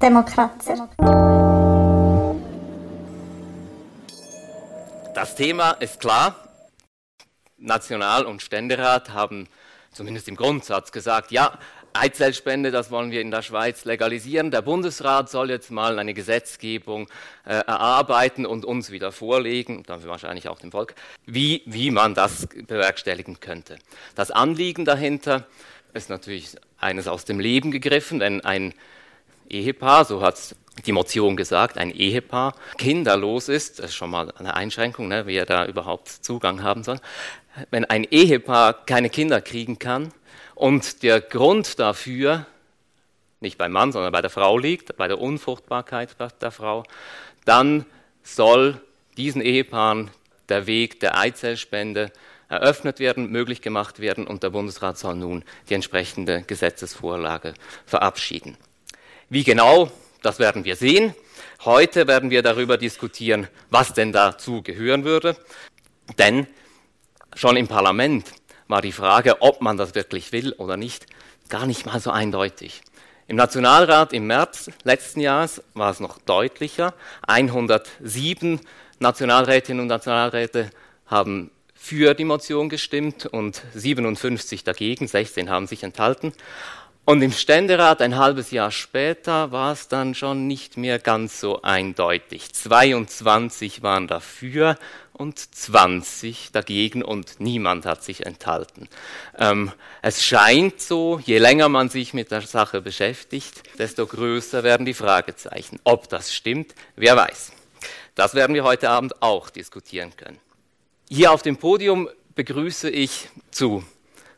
demokratischer. Das Thema ist klar. National- und Ständerat haben zumindest im Grundsatz gesagt, ja, Eizellspende, das wollen wir in der Schweiz legalisieren. Der Bundesrat soll jetzt mal eine Gesetzgebung äh, erarbeiten und uns wieder vorlegen, dann wahrscheinlich auch dem Volk, wie, wie man das bewerkstelligen könnte. Das Anliegen dahinter ist natürlich eines aus dem Leben gegriffen, wenn ein Ehepaar, so hat die Motion gesagt, ein Ehepaar kinderlos ist, das ist schon mal eine Einschränkung, ne, wie er da überhaupt Zugang haben soll, wenn ein Ehepaar keine Kinder kriegen kann und der Grund dafür nicht beim Mann, sondern bei der Frau liegt, bei der Unfruchtbarkeit der Frau, dann soll diesen Ehepaaren der Weg der Eizellspende eröffnet werden, möglich gemacht werden und der Bundesrat soll nun die entsprechende Gesetzesvorlage verabschieden. Wie genau, das werden wir sehen. Heute werden wir darüber diskutieren, was denn dazu gehören würde. Denn schon im Parlament war die Frage, ob man das wirklich will oder nicht, gar nicht mal so eindeutig. Im Nationalrat im März letzten Jahres war es noch deutlicher. 107 Nationalrätinnen und Nationalräte haben für die Motion gestimmt und 57 dagegen, 16 haben sich enthalten. Und im Ständerat ein halbes Jahr später war es dann schon nicht mehr ganz so eindeutig. 22 waren dafür und 20 dagegen und niemand hat sich enthalten. Ähm, es scheint so, je länger man sich mit der Sache beschäftigt, desto größer werden die Fragezeichen. Ob das stimmt, wer weiß. Das werden wir heute Abend auch diskutieren können. Hier auf dem Podium begrüße ich zu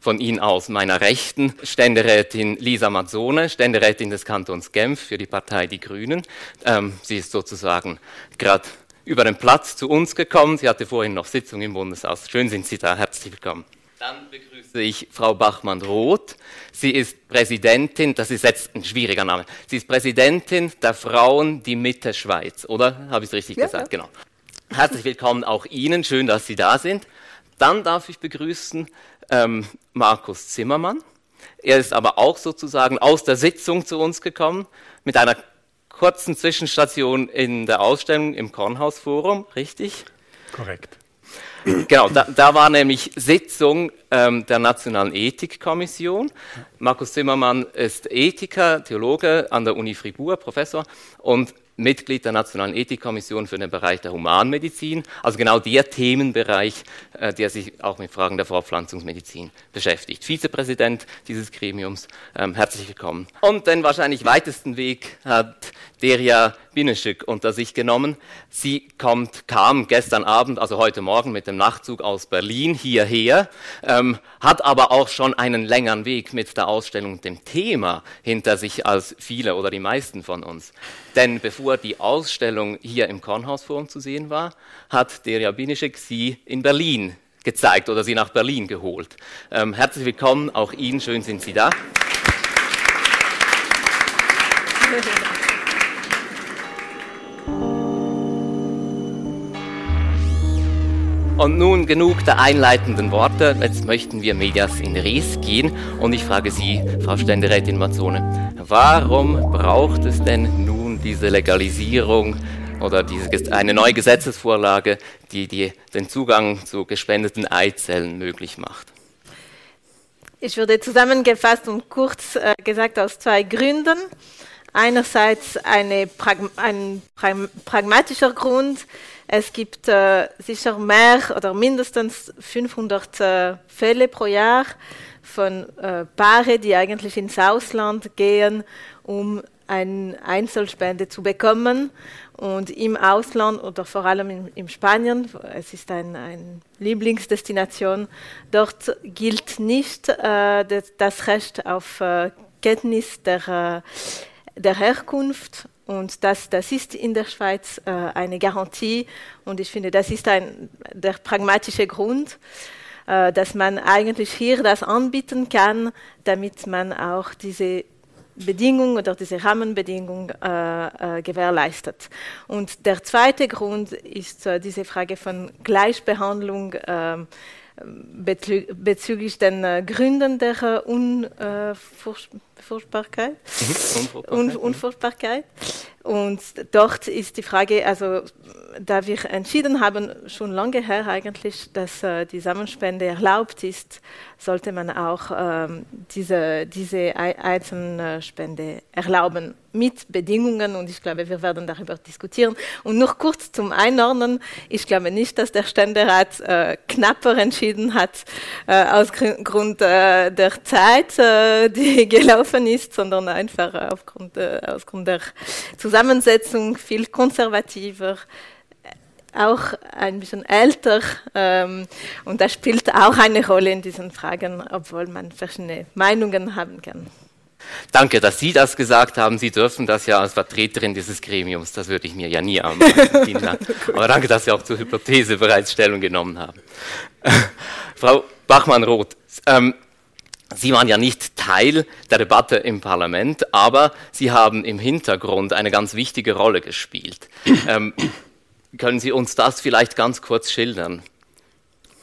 von Ihnen aus meiner Rechten Ständerätin Lisa Mazzone, Ständerätin des Kantons Genf für die Partei Die Grünen. Ähm, sie ist sozusagen gerade über den Platz zu uns gekommen. Sie hatte vorhin noch Sitzung im Bundeshaus. Schön sind Sie da. Herzlich willkommen. Dann begrüße ich Frau Bachmann-Roth. Sie ist Präsidentin, das ist jetzt ein schwieriger Name. Sie ist Präsidentin der Frauen die Mitte Schweiz, oder? Habe ich es richtig ja, gesagt? Ja. Genau. Herzlich willkommen auch Ihnen. Schön, dass Sie da sind. Dann darf ich begrüßen ähm, Markus Zimmermann. Er ist aber auch sozusagen aus der Sitzung zu uns gekommen mit einer kurzen Zwischenstation in der Ausstellung im Kornhausforum, richtig? Korrekt. Genau, da, da war nämlich Sitzung ähm, der Nationalen Ethikkommission. Markus Zimmermann ist Ethiker, Theologe an der Uni Fribourg, Professor, und Mitglied der Nationalen Ethikkommission für den Bereich der Humanmedizin, also genau der Themenbereich, äh, der sich auch mit Fragen der Fortpflanzungsmedizin beschäftigt. Vizepräsident dieses Gremiums, ähm, herzlich willkommen. Und den wahrscheinlich weitesten Weg hat Deria Bineschik unter sich genommen. Sie kommt, kam gestern Abend, also heute Morgen mit dem Nachtzug aus Berlin hierher, ähm, hat aber auch schon einen längeren Weg mit der Ausstellung dem Thema hinter sich als viele oder die meisten von uns. Denn bevor die Ausstellung hier im Kornhausforum zu sehen war, hat Deria Bineschik sie in Berlin gezeigt oder sie nach Berlin geholt. Ähm, herzlich willkommen, auch Ihnen, schön sind Sie da. Und nun genug der einleitenden Worte. Jetzt möchten wir Medias in Res gehen. Und ich frage Sie, Frau Ständerätin Mazzone, warum braucht es denn nun diese Legalisierung oder diese, eine neue Gesetzesvorlage, die, die den Zugang zu gespendeten Eizellen möglich macht? Ich würde zusammengefasst und kurz äh, gesagt aus zwei Gründen. Einerseits eine ein pragmatischer Grund, es gibt äh, sicher mehr oder mindestens 500 äh, Fälle pro Jahr von äh, Paare, die eigentlich ins Ausland gehen, um eine Einzelspende zu bekommen. Und im Ausland oder vor allem in, in Spanien, es ist eine ein Lieblingsdestination, dort gilt nicht äh, das, das, Recht auf äh, Kenntnis der, äh, der Herkunft und das, das ist in der Schweiz äh, eine Garantie. Und ich finde, das ist ein, der pragmatische Grund, äh, dass man eigentlich hier das anbieten kann, damit man auch diese Bedingung oder diese Rahmenbedingung äh, äh, gewährleistet. Und der zweite Grund ist äh, diese Frage von Gleichbehandlung ähm, bezüglich den äh, Gründen der äh, Unfurchtbarkeit. Mhm. Unfurchtbarkeit. Und dort ist die Frage, also da wir entschieden haben, schon lange her eigentlich, dass äh, die Samenspende erlaubt ist, sollte man auch ähm, diese, diese Eizenspende erlauben mit Bedingungen und ich glaube, wir werden darüber diskutieren. Und noch kurz zum Einordnen, ich glaube nicht, dass der Ständerat äh, knapper entschieden hat äh, aus Grund äh, der Zeit, äh, die gelaufen ist, sondern einfach aufgrund, äh, aus Grund der Zusammensetzung viel konservativer auch ein bisschen älter ähm, und das spielt auch eine Rolle in diesen Fragen, obwohl man verschiedene Meinungen haben kann. Danke, dass Sie das gesagt haben. Sie dürfen das ja als Vertreterin dieses Gremiums. Das würde ich mir ja nie anmachen. Aber danke, dass Sie auch zur Hypothese bereits Stellung genommen haben. Frau Bachmann-Roth, ähm, Sie waren ja nicht Teil der Debatte im Parlament, aber Sie haben im Hintergrund eine ganz wichtige Rolle gespielt. Ähm, können Sie uns das vielleicht ganz kurz schildern?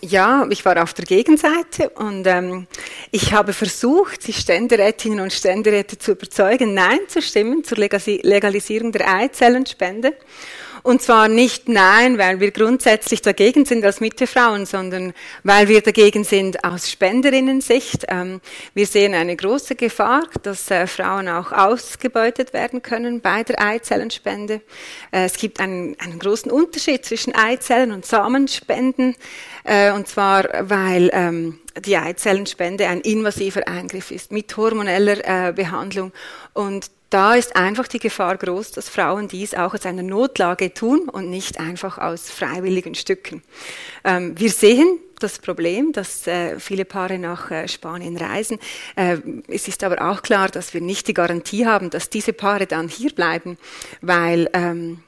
Ja, ich war auf der Gegenseite und ähm, ich habe versucht, die Ständerätinnen und Ständeräte zu überzeugen, Nein zu stimmen zur Legalisierung der Eizellenspende. Und zwar nicht nein, weil wir grundsätzlich dagegen sind als Mittefrauen, sondern weil wir dagegen sind aus Spenderinnensicht. Ähm, wir sehen eine große Gefahr, dass äh, Frauen auch ausgebeutet werden können bei der Eizellenspende. Äh, es gibt einen, einen großen Unterschied zwischen Eizellen und Samenspenden. Äh, und zwar, weil ähm, die Eizellenspende ein invasiver Eingriff ist mit hormoneller Behandlung. Und da ist einfach die Gefahr groß, dass Frauen dies auch aus einer Notlage tun und nicht einfach aus freiwilligen Stücken. Ähm, wir sehen das Problem, dass äh, viele Paare nach äh, Spanien reisen. Äh, es ist aber auch klar, dass wir nicht die Garantie haben, dass diese Paare dann hier bleiben, weil ähm,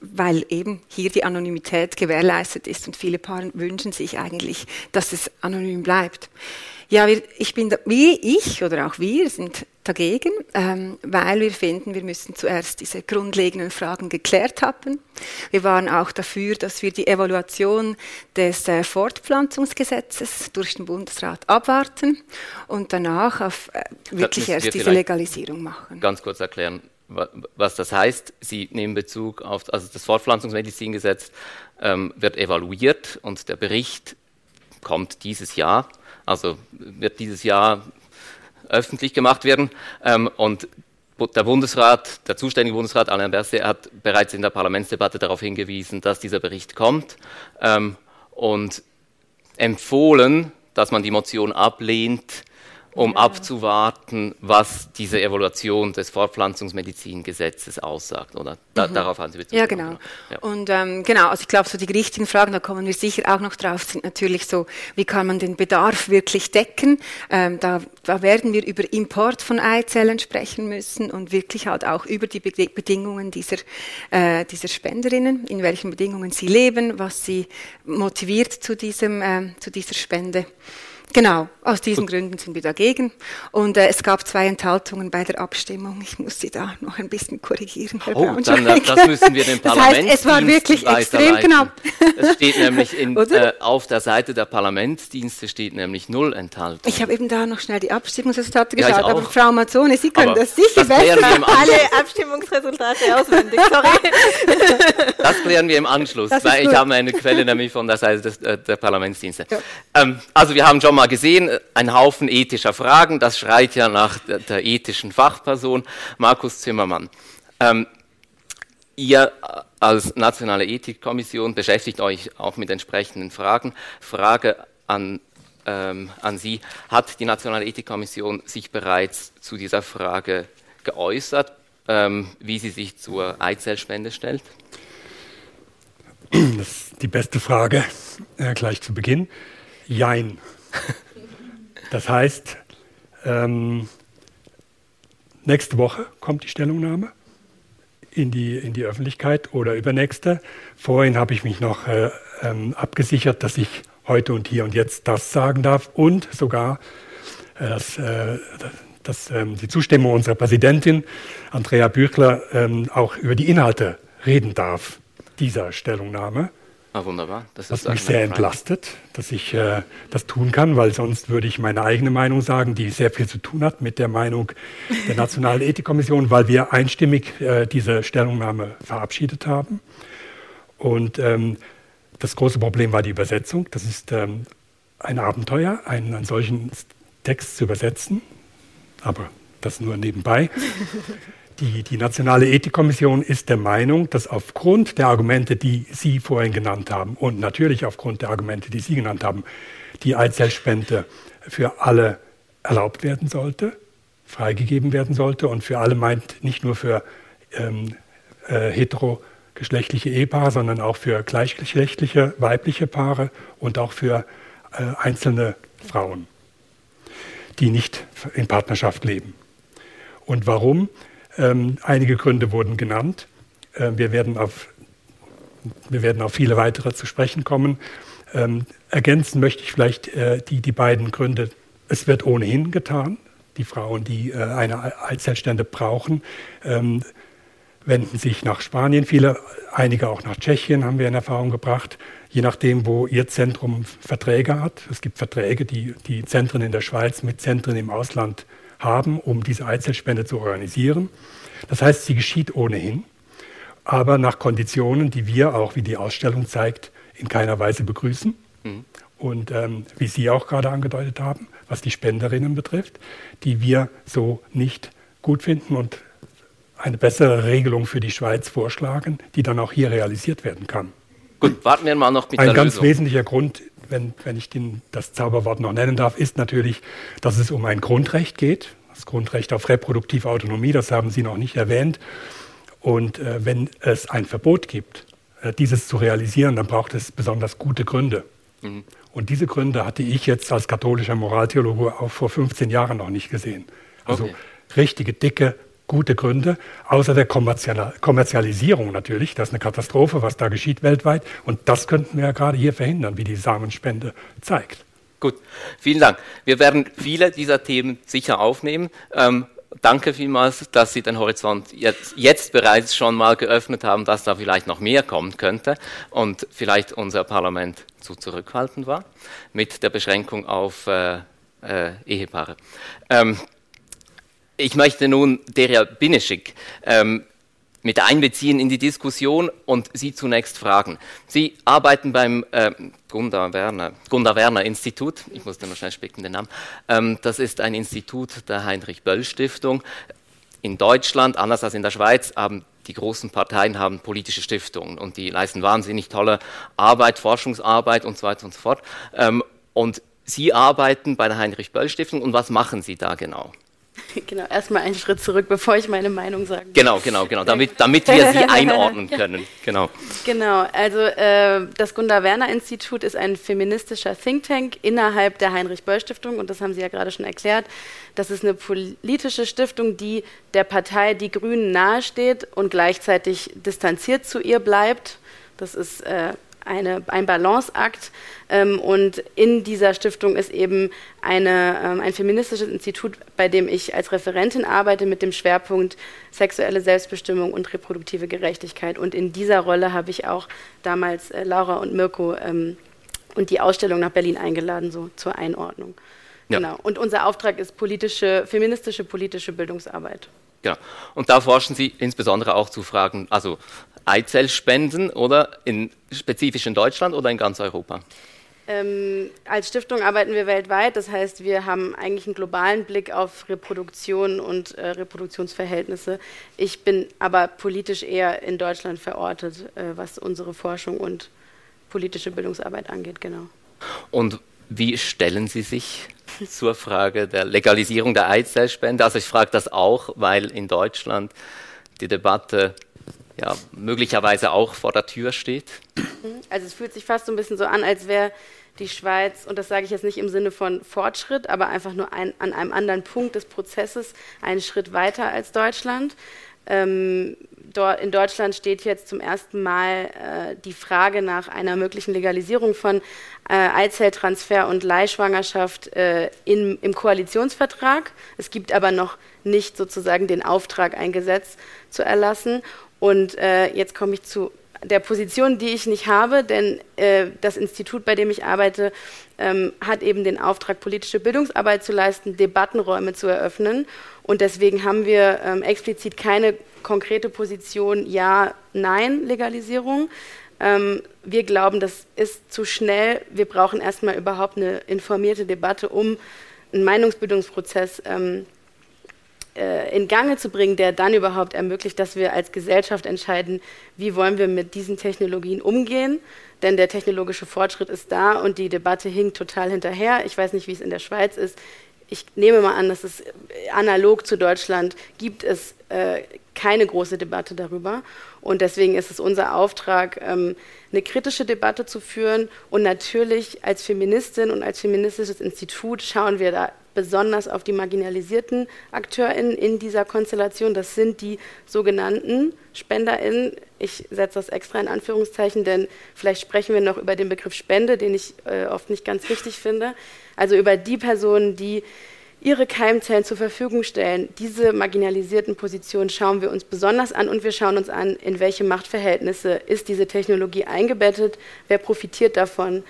weil eben hier die Anonymität gewährleistet ist und viele Paare wünschen sich eigentlich, dass es anonym bleibt. Ja, wir, ich bin, da, wie ich oder auch wir sind dagegen, ähm, weil wir finden, wir müssen zuerst diese grundlegenden Fragen geklärt haben. Wir waren auch dafür, dass wir die Evaluation des äh, Fortpflanzungsgesetzes durch den Bundesrat abwarten und danach auf äh, wirklich erst diese Legalisierung machen. Ganz kurz erklären, was das heißt. Sie nehmen Bezug auf, also das Fortpflanzungsmedizingesetz ähm, wird evaluiert und der Bericht kommt dieses Jahr, also wird dieses Jahr öffentlich gemacht werden. Ähm, und der Bundesrat, der zuständige Bundesrat Alain Berset hat bereits in der Parlamentsdebatte darauf hingewiesen, dass dieser Bericht kommt ähm, und empfohlen, dass man die Motion ablehnt, um ja. abzuwarten, was diese Evaluation des Fortpflanzungsmedizingesetzes aussagt. Oder da, mhm. darauf haben Sie Bezug. Ja, genau. Ja. Und ähm, genau, also ich glaube, so die richtigen Fragen, da kommen wir sicher auch noch drauf, sind natürlich so, wie kann man den Bedarf wirklich decken? Ähm, da, da werden wir über Import von Eizellen sprechen müssen und wirklich halt auch über die Bedingungen dieser, äh, dieser Spenderinnen, in welchen Bedingungen sie leben, was sie motiviert zu, diesem, äh, zu dieser Spende. Genau, aus diesen Gründen sind wir dagegen. Und äh, es gab zwei Enthaltungen bei der Abstimmung. Ich muss Sie da noch ein bisschen korrigieren, Herr oh, dann, äh, das müssen wir dem Parlament. Das heißt, es war wirklich extrem knapp. Es steht nämlich in, äh, auf der Seite der Parlamentsdienste steht nämlich null Enthaltung. Ich habe eben da noch schnell die Abstimmungsresultate geschaut, ja, aber Frau Mazzone, Sie können aber das sicher das besser. Alle Abstimmungsresultate auswendig, sorry. Das klären wir im Anschluss, weil ich habe eine Quelle nämlich von der Seite des, äh, der Parlamentsdienste. Ja. Ähm, also wir haben schon mal mal gesehen, ein Haufen ethischer Fragen, das schreit ja nach der, ethischen Fachperson, Markus Zimmermann. Ähm, ihr als Nationale Ethikkommission beschäftigt euch auch mit entsprechenden Fragen. Frage an, ähm, an Sie, hat die Nationale Ethikkommission sich bereits zu dieser Frage geäußert, ähm, wie sie sich zur Eizellspende stellt? Das ist die beste Frage äh, gleich zu Beginn. Jein. Das heißt, ähm, nächste Woche kommt die Stellungnahme in die, in die Öffentlichkeit oder übernächste. Vorhin habe ich mich noch äh, ähm, abgesichert, dass ich heute und hier und jetzt das sagen darf und sogar äh, das, äh, dass ähm, die Zustimmung unserer Präsidentin Andrea Büchler ähm, auch über die Inhalte reden darf dieser Stellungnahme. Ah, wunderbar. Das ist was mich sehr entlastet, dass ich äh, das tun kann, weil sonst würde ich meine eigene Meinung sagen, die sehr viel zu tun hat mit der Meinung der Nationalen Ethikkommission, weil wir einstimmig äh, diese Stellungnahme verabschiedet haben. Und ähm, das große Problem war die Übersetzung. Das ist ähm, ein Abenteuer, einen, einen solchen Text zu übersetzen, aber das nur nebenbei. Die, die, Nationale Ethikkommission ist der Meinung, dass aufgrund der Argumente, die Sie vorhin genannt haben und natürlich aufgrund der Argumente, die Sie genannt haben, die Eizellspende für alle erlaubt werden sollte, freigegeben werden sollte und für alle meint nicht nur für ähm, äh, heterogeschlechtliche Ehepaare, sondern auch für gleichgeschlechtliche weibliche Paare und auch für äh, einzelne Frauen, die nicht in Partnerschaft leben. Und warum? Ähm, einige Gründe wurden genannt. Äh, wir, werden auf, wir werden auf viele weitere zu sprechen kommen. Ähm, ergänzen möchte ich vielleicht äh, die, die beiden Gründe. Es wird ohnehin getan. Die Frauen, die äh, eine Eizellstände brauchen, ähm, wenden sich nach Spanien. Viele, einige auch nach Tschechien haben wir in Erfahrung gebracht, je nachdem, wo ihr Zentrum Verträge hat. Es gibt Verträge, die die Zentren in der Schweiz mit Zentren im Ausland haben, um diese Eizellspende zu organisieren. Das heißt, sie geschieht ohnehin, aber nach Konditionen, die wir auch, wie die Ausstellung zeigt, in keiner Weise begrüßen. Mhm. Und ähm, wie Sie auch gerade angedeutet haben, was die Spenderinnen betrifft, die wir so nicht gut finden und eine bessere Regelung für die Schweiz vorschlagen, die dann auch hier realisiert werden kann. Gut, warten wir mal noch mit Ein der ganz Lösung. wesentlicher Grund wenn, wenn ich den, das Zauberwort noch nennen darf, ist natürlich, dass es um ein Grundrecht geht, das Grundrecht auf reproduktive Autonomie, das haben Sie noch nicht erwähnt. Und äh, wenn es ein Verbot gibt, äh, dieses zu realisieren, dann braucht es besonders gute Gründe. Mhm. Und diese Gründe hatte ich jetzt als katholischer Moraltheologe auch vor 15 Jahren noch nicht gesehen. Also okay. richtige, dicke, gute Gründe, außer der Kommerzialisierung natürlich. Das ist eine Katastrophe, was da geschieht weltweit. Und das könnten wir ja gerade hier verhindern, wie die Samenspende zeigt. Gut, vielen Dank. Wir werden viele dieser Themen sicher aufnehmen. Ähm, danke vielmals, dass Sie den Horizont jetzt, jetzt, bereits schon mal geöffnet haben, dass da vielleicht noch mehr kommen könnte und vielleicht unser Parlament zu zurückhaltend war mit der Beschränkung auf äh, äh, Ehepaare. Ähm, ich möchte nun Deria Bineschik ähm, mit einbeziehen in die Diskussion und Sie zunächst fragen. Sie arbeiten beim äh, Gunda, Werner, Gunda Werner Institut, ich muss nur schnell spicken den Namen, ähm, das ist ein Institut der Heinrich-Böll-Stiftung. In Deutschland, anders als in der Schweiz, haben die großen Parteien haben politische Stiftungen und die leisten wahnsinnig tolle Arbeit, Forschungsarbeit und so weiter und so fort. Ähm, und Sie arbeiten bei der Heinrich-Böll-Stiftung und was machen Sie da genau? Genau, erstmal einen Schritt zurück, bevor ich meine Meinung sage. Genau, genau, genau, damit, damit wir sie einordnen können. Genau, genau also äh, das Gunda-Werner-Institut ist ein feministischer Think Tank innerhalb der Heinrich-Böll-Stiftung und das haben Sie ja gerade schon erklärt. Das ist eine politische Stiftung, die der Partei Die Grünen nahesteht und gleichzeitig distanziert zu ihr bleibt. Das ist äh, eine, ein Balanceakt. Ähm, und in dieser Stiftung ist eben eine, ähm, ein feministisches Institut, bei dem ich als Referentin arbeite mit dem Schwerpunkt sexuelle Selbstbestimmung und reproduktive Gerechtigkeit. Und in dieser Rolle habe ich auch damals äh, Laura und Mirko ähm, und die Ausstellung nach Berlin eingeladen, so zur Einordnung. Ja. Genau. Und unser Auftrag ist politische, feministische politische Bildungsarbeit. Ja, und da forschen Sie insbesondere auch zu Fragen, also Eizellspenden oder in, spezifisch in Deutschland oder in ganz Europa? Ähm, als Stiftung arbeiten wir weltweit, das heißt, wir haben eigentlich einen globalen Blick auf Reproduktion und äh, Reproduktionsverhältnisse. Ich bin aber politisch eher in Deutschland verortet, äh, was unsere Forschung und politische Bildungsarbeit angeht, genau. Und wie stellen Sie sich zur Frage der Legalisierung der Eizellspende? Also ich frage das auch, weil in Deutschland die Debatte ja, möglicherweise auch vor der Tür steht? Also es fühlt sich fast so ein bisschen so an, als wäre die Schweiz, und das sage ich jetzt nicht im Sinne von Fortschritt, aber einfach nur ein, an einem anderen Punkt des Prozesses einen Schritt weiter als Deutschland. Ähm, in Deutschland steht jetzt zum ersten Mal äh, die Frage nach einer möglichen Legalisierung von äh, Eizelltransfer und Leihschwangerschaft äh, in, im Koalitionsvertrag. Es gibt aber noch nicht sozusagen den Auftrag, ein Gesetz zu erlassen. Und äh, jetzt komme ich zu der Position, die ich nicht habe, denn äh, das Institut, bei dem ich arbeite, ähm, hat eben den Auftrag, politische Bildungsarbeit zu leisten, Debattenräume zu eröffnen. Und deswegen haben wir ähm, explizit keine konkrete Position Ja, Nein Legalisierung. Ähm, wir glauben, das ist zu schnell. Wir brauchen erstmal überhaupt eine informierte Debatte, um einen Meinungsbildungsprozess ähm, äh, in Gange zu bringen, der dann überhaupt ermöglicht, dass wir als Gesellschaft entscheiden, wie wollen wir mit diesen Technologien umgehen. Denn der technologische Fortschritt ist da und die Debatte hinkt total hinterher. Ich weiß nicht, wie es in der Schweiz ist. Ich nehme mal an, dass es analog zu Deutschland gibt es äh, keine große Debatte darüber. Und deswegen ist es unser Auftrag, ähm, eine kritische Debatte zu führen. Und natürlich als Feministin und als feministisches Institut schauen wir da besonders auf die marginalisierten AkteurInnen in dieser Konstellation. Das sind die sogenannten SpenderInnen. Ich setze das extra in Anführungszeichen, denn vielleicht sprechen wir noch über den Begriff Spende, den ich äh, oft nicht ganz richtig finde. Also über die Personen, die ihre Keimzellen zur Verfügung stellen. Diese marginalisierten Positionen schauen wir uns besonders an und wir schauen uns an, in welche Machtverhältnisse ist diese Technologie eingebettet, wer profitiert davon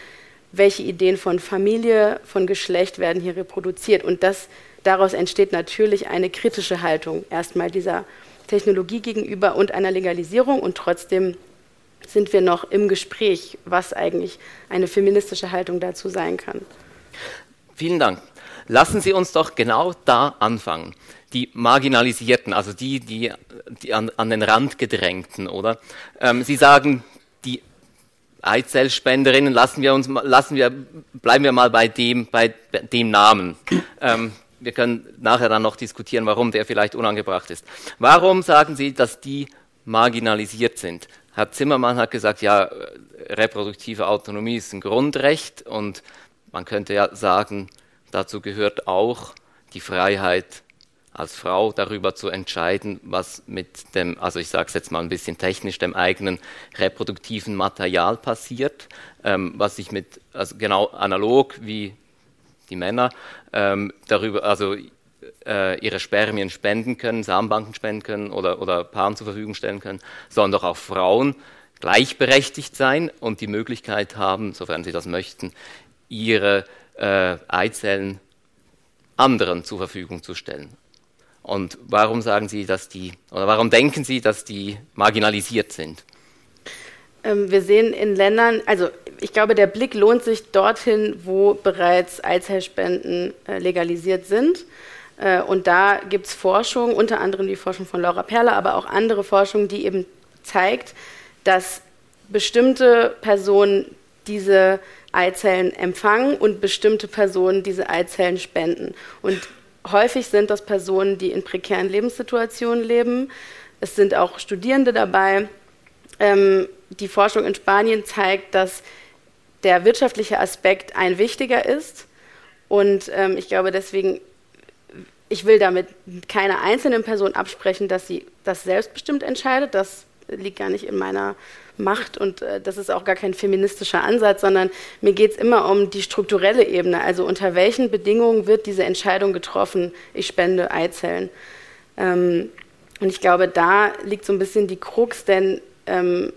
welche Ideen von Familie, von Geschlecht werden hier reproduziert. Und das, daraus entsteht natürlich eine kritische Haltung erstmal dieser Technologie gegenüber und einer Legalisierung. Und trotzdem sind wir noch im Gespräch, was eigentlich eine feministische Haltung dazu sein kann. Vielen Dank. Lassen Sie uns doch genau da anfangen. Die Marginalisierten, also die, die, die an, an den Rand gedrängten, oder? Ähm, Sie sagen, die Eizellspenderinnen, lassen wir uns, lassen wir, bleiben wir mal bei dem, bei dem Namen. Ähm, wir können nachher dann noch diskutieren, warum der vielleicht unangebracht ist. Warum sagen Sie, dass die marginalisiert sind? Herr Zimmermann hat gesagt, ja, reproduktive Autonomie ist ein Grundrecht und man könnte ja sagen, dazu gehört auch die Freiheit als Frau darüber zu entscheiden, was mit dem, also ich sage es jetzt mal ein bisschen technisch, dem eigenen reproduktiven Material passiert, ähm, was sich mit, also genau analog wie die Männer, ähm, darüber, also äh, ihre Spermien spenden können, Samenbanken spenden können oder, oder Paaren zur Verfügung stellen können, sondern doch auch Frauen gleichberechtigt sein und die Möglichkeit haben, sofern sie das möchten, ihre äh, Eizellen anderen zur Verfügung zu stellen. Und warum sagen Sie, dass die, oder warum denken Sie, dass die marginalisiert sind? Ähm, wir sehen in Ländern, also ich glaube, der Blick lohnt sich dorthin, wo bereits Eizellspenden äh, legalisiert sind. Äh, und da gibt es Forschung, unter anderem die Forschung von Laura Perler, aber auch andere Forschung, die eben zeigt, dass bestimmte Personen diese Eizellen empfangen und bestimmte Personen diese Eizellen spenden. Und häufig sind das Personen, die in prekären Lebenssituationen leben. Es sind auch Studierende dabei. Ähm, die Forschung in Spanien zeigt, dass der wirtschaftliche Aspekt ein wichtiger ist. Und ähm, ich glaube deswegen, ich will damit keiner einzelnen Person absprechen, dass sie das selbstbestimmt entscheidet. Das liegt gar nicht in meiner macht. Und äh, das ist auch gar kein feministischer Ansatz, sondern mir geht es immer um die strukturelle Ebene. Also unter welchen Bedingungen wird diese Entscheidung getroffen, ich spende Eizellen. Ähm, und ich glaube, da liegt so ein bisschen die Krux, denn ähm,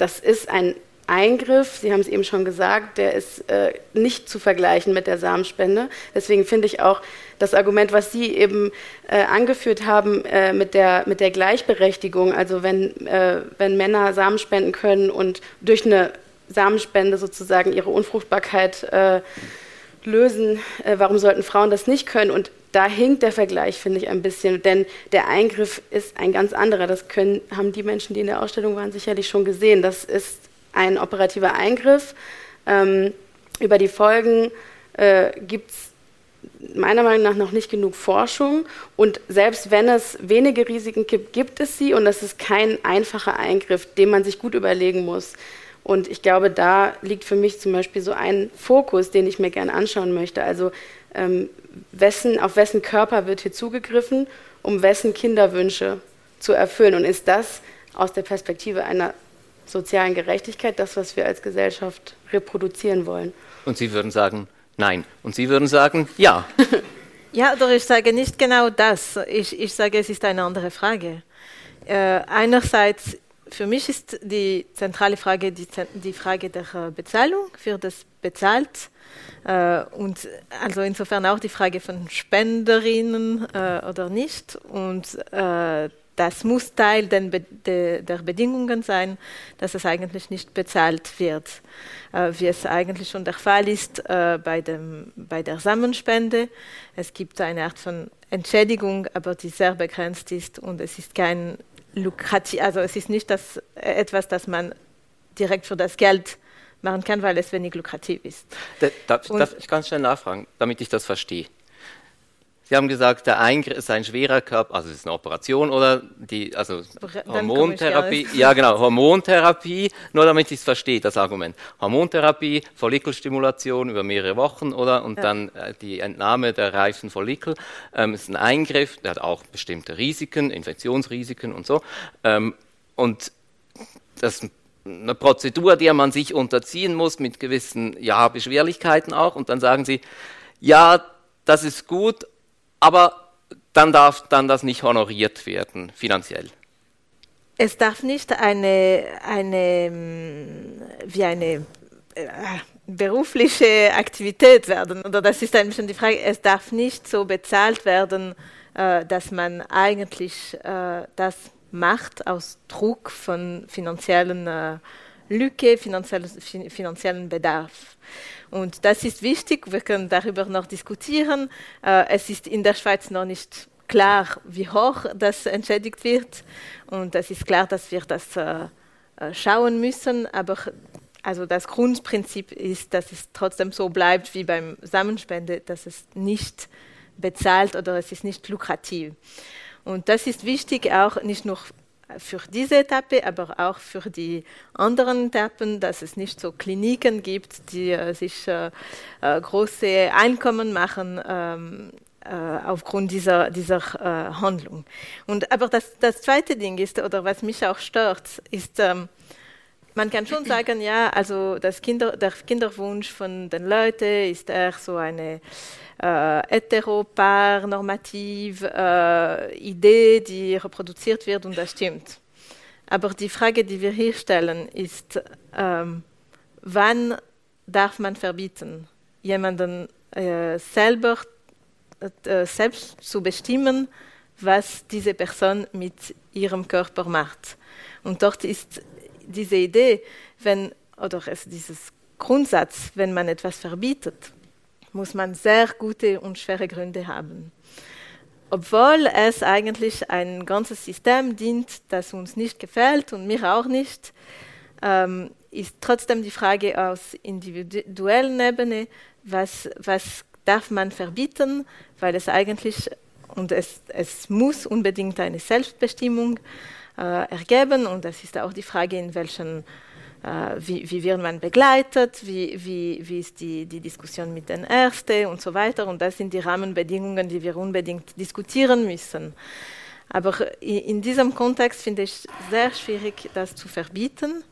das ist ein Eingriff, Sie haben es eben schon gesagt, der ist äh, nicht zu vergleichen mit der Samenspende. Deswegen finde ich auch das Argument, was Sie eben äh, angeführt haben äh, mit, der, mit der Gleichberechtigung, also wenn, äh, wenn Männer Samen spenden können und durch eine Samenspende sozusagen ihre Unfruchtbarkeit äh, lösen, äh, warum sollten Frauen das nicht können? Und da hinkt der Vergleich, finde ich, ein bisschen, denn der Eingriff ist ein ganz anderer. Das können, haben die Menschen, die in der Ausstellung waren, sicherlich schon gesehen. Das ist ein operativer Eingriff. Ähm, über die Folgen äh, gibt es meiner Meinung nach noch nicht genug Forschung. Und selbst wenn es wenige Risiken gibt, gibt es sie. Und das ist kein einfacher Eingriff, den man sich gut überlegen muss. Und ich glaube, da liegt für mich zum Beispiel so ein Fokus, den ich mir gerne anschauen möchte. Also ähm, wessen, auf wessen Körper wird hier zugegriffen, um wessen Kinderwünsche zu erfüllen. Und ist das aus der Perspektive einer sozialen Gerechtigkeit das, was wir als Gesellschaft reproduzieren wollen? Und Sie würden sagen, nein. Und Sie würden sagen, ja. ja, oder ich sage nicht genau das. Ich, ich sage, es ist eine andere Frage. Äh, einerseits, für mich ist die zentrale Frage die, die Frage der äh, Bezahlung, wird das bezahlt? Äh, und also insofern auch die Frage von Spenderinnen äh, oder nicht. Und äh, das muss Teil Be de, der Bedingungen sein, dass es eigentlich nicht bezahlt wird, äh, wie es eigentlich schon der Fall ist äh, bei, dem, bei der Samenspende. Es gibt eine Art von Entschädigung, aber die sehr begrenzt ist und es ist kein lukrativ, also es ist nicht das, äh, etwas, das man direkt für das Geld machen kann, weil es wenig lukrativ ist. Darf, darf ich ganz schnell nachfragen, damit ich das verstehe? Sie haben gesagt, der Eingriff ist ein schwerer Körper, also es ist eine Operation oder die, also Hormontherapie, ja genau, Hormontherapie, nur damit ich es verstehe, das Argument. Hormontherapie, Follikelstimulation über mehrere Wochen oder und ja. dann äh, die Entnahme der reifen Follikel ähm, ist ein Eingriff, der hat auch bestimmte Risiken, Infektionsrisiken und so. Ähm, und das ist eine Prozedur, der man sich unterziehen muss mit gewissen ja, Beschwerlichkeiten auch. Und dann sagen Sie, ja, das ist gut, aber dann darf dann das nicht honoriert werden, finanziell. Es darf nicht eine, eine mm, wie eine äh, berufliche Aktivität werden. Oder das ist ein bisschen die Frage, es darf nicht so bezahlt werden, äh, dass man eigentlich äh, das macht aus Druck von finanziellen Lücke, finanziellen, finanziellen Bedarf. Und das ist wichtig, wir können darüber noch diskutieren. Äh, es ist in der Schweiz noch nicht klar, wie hoch das entschädigt wird. Und es ist klar, dass wir das äh, äh, schauen müssen. Aber also das Grundprinzip ist, dass es trotzdem so bleibt wie beim Samenspende, dass es nicht bezahlt oder es ist nicht lukrativ. Und das ist wichtig auch nicht nur für diese Etappe, aber auch für die anderen Etappen, dass es nicht so Kliniken gibt, die äh, sich äh, äh große Einkommen machen ähm, äh, aufgrund dieser, dieser äh, Handlung. Und, aber das, das zweite Ding ist, oder was mich auch stört, ist, ähm, man kann schon sagen, ja, also das Kinder, der Kinderwunsch von den Leuten ist eher so eine äh, heteroparnormative äh, Idee, die reproduziert wird und das stimmt. Aber die Frage, die wir hier stellen, ist, ähm, wann darf man verbieten, jemanden äh, selber äh, selbst zu bestimmen, was diese Person mit ihrem Körper macht. Und dort ist diese Idee, wenn, oder es, dieses Grundsatz, wenn man etwas verbietet, muss man sehr gute und schwere Gründe haben. Obwohl es eigentlich ein ganzes System dient, das uns nicht gefällt und mir auch nicht, ähm, ist trotzdem die Frage aus individuellen Ebene, was, was darf man verbieten, weil es eigentlich, und es, es muss unbedingt eine Selbstbestimmung äh, ergeben, und das ist auch die Frage, in welchen äh, wie, wie, wird man begleitet, wie, wie, wie ist die, die, Diskussion mit den Ärzten und so weiter. Und das sind die Rahmenbedingungen, die wir unbedingt diskutieren müssen. Aber in diesem Kontext finde ich sehr schwierig, das zu verbieten.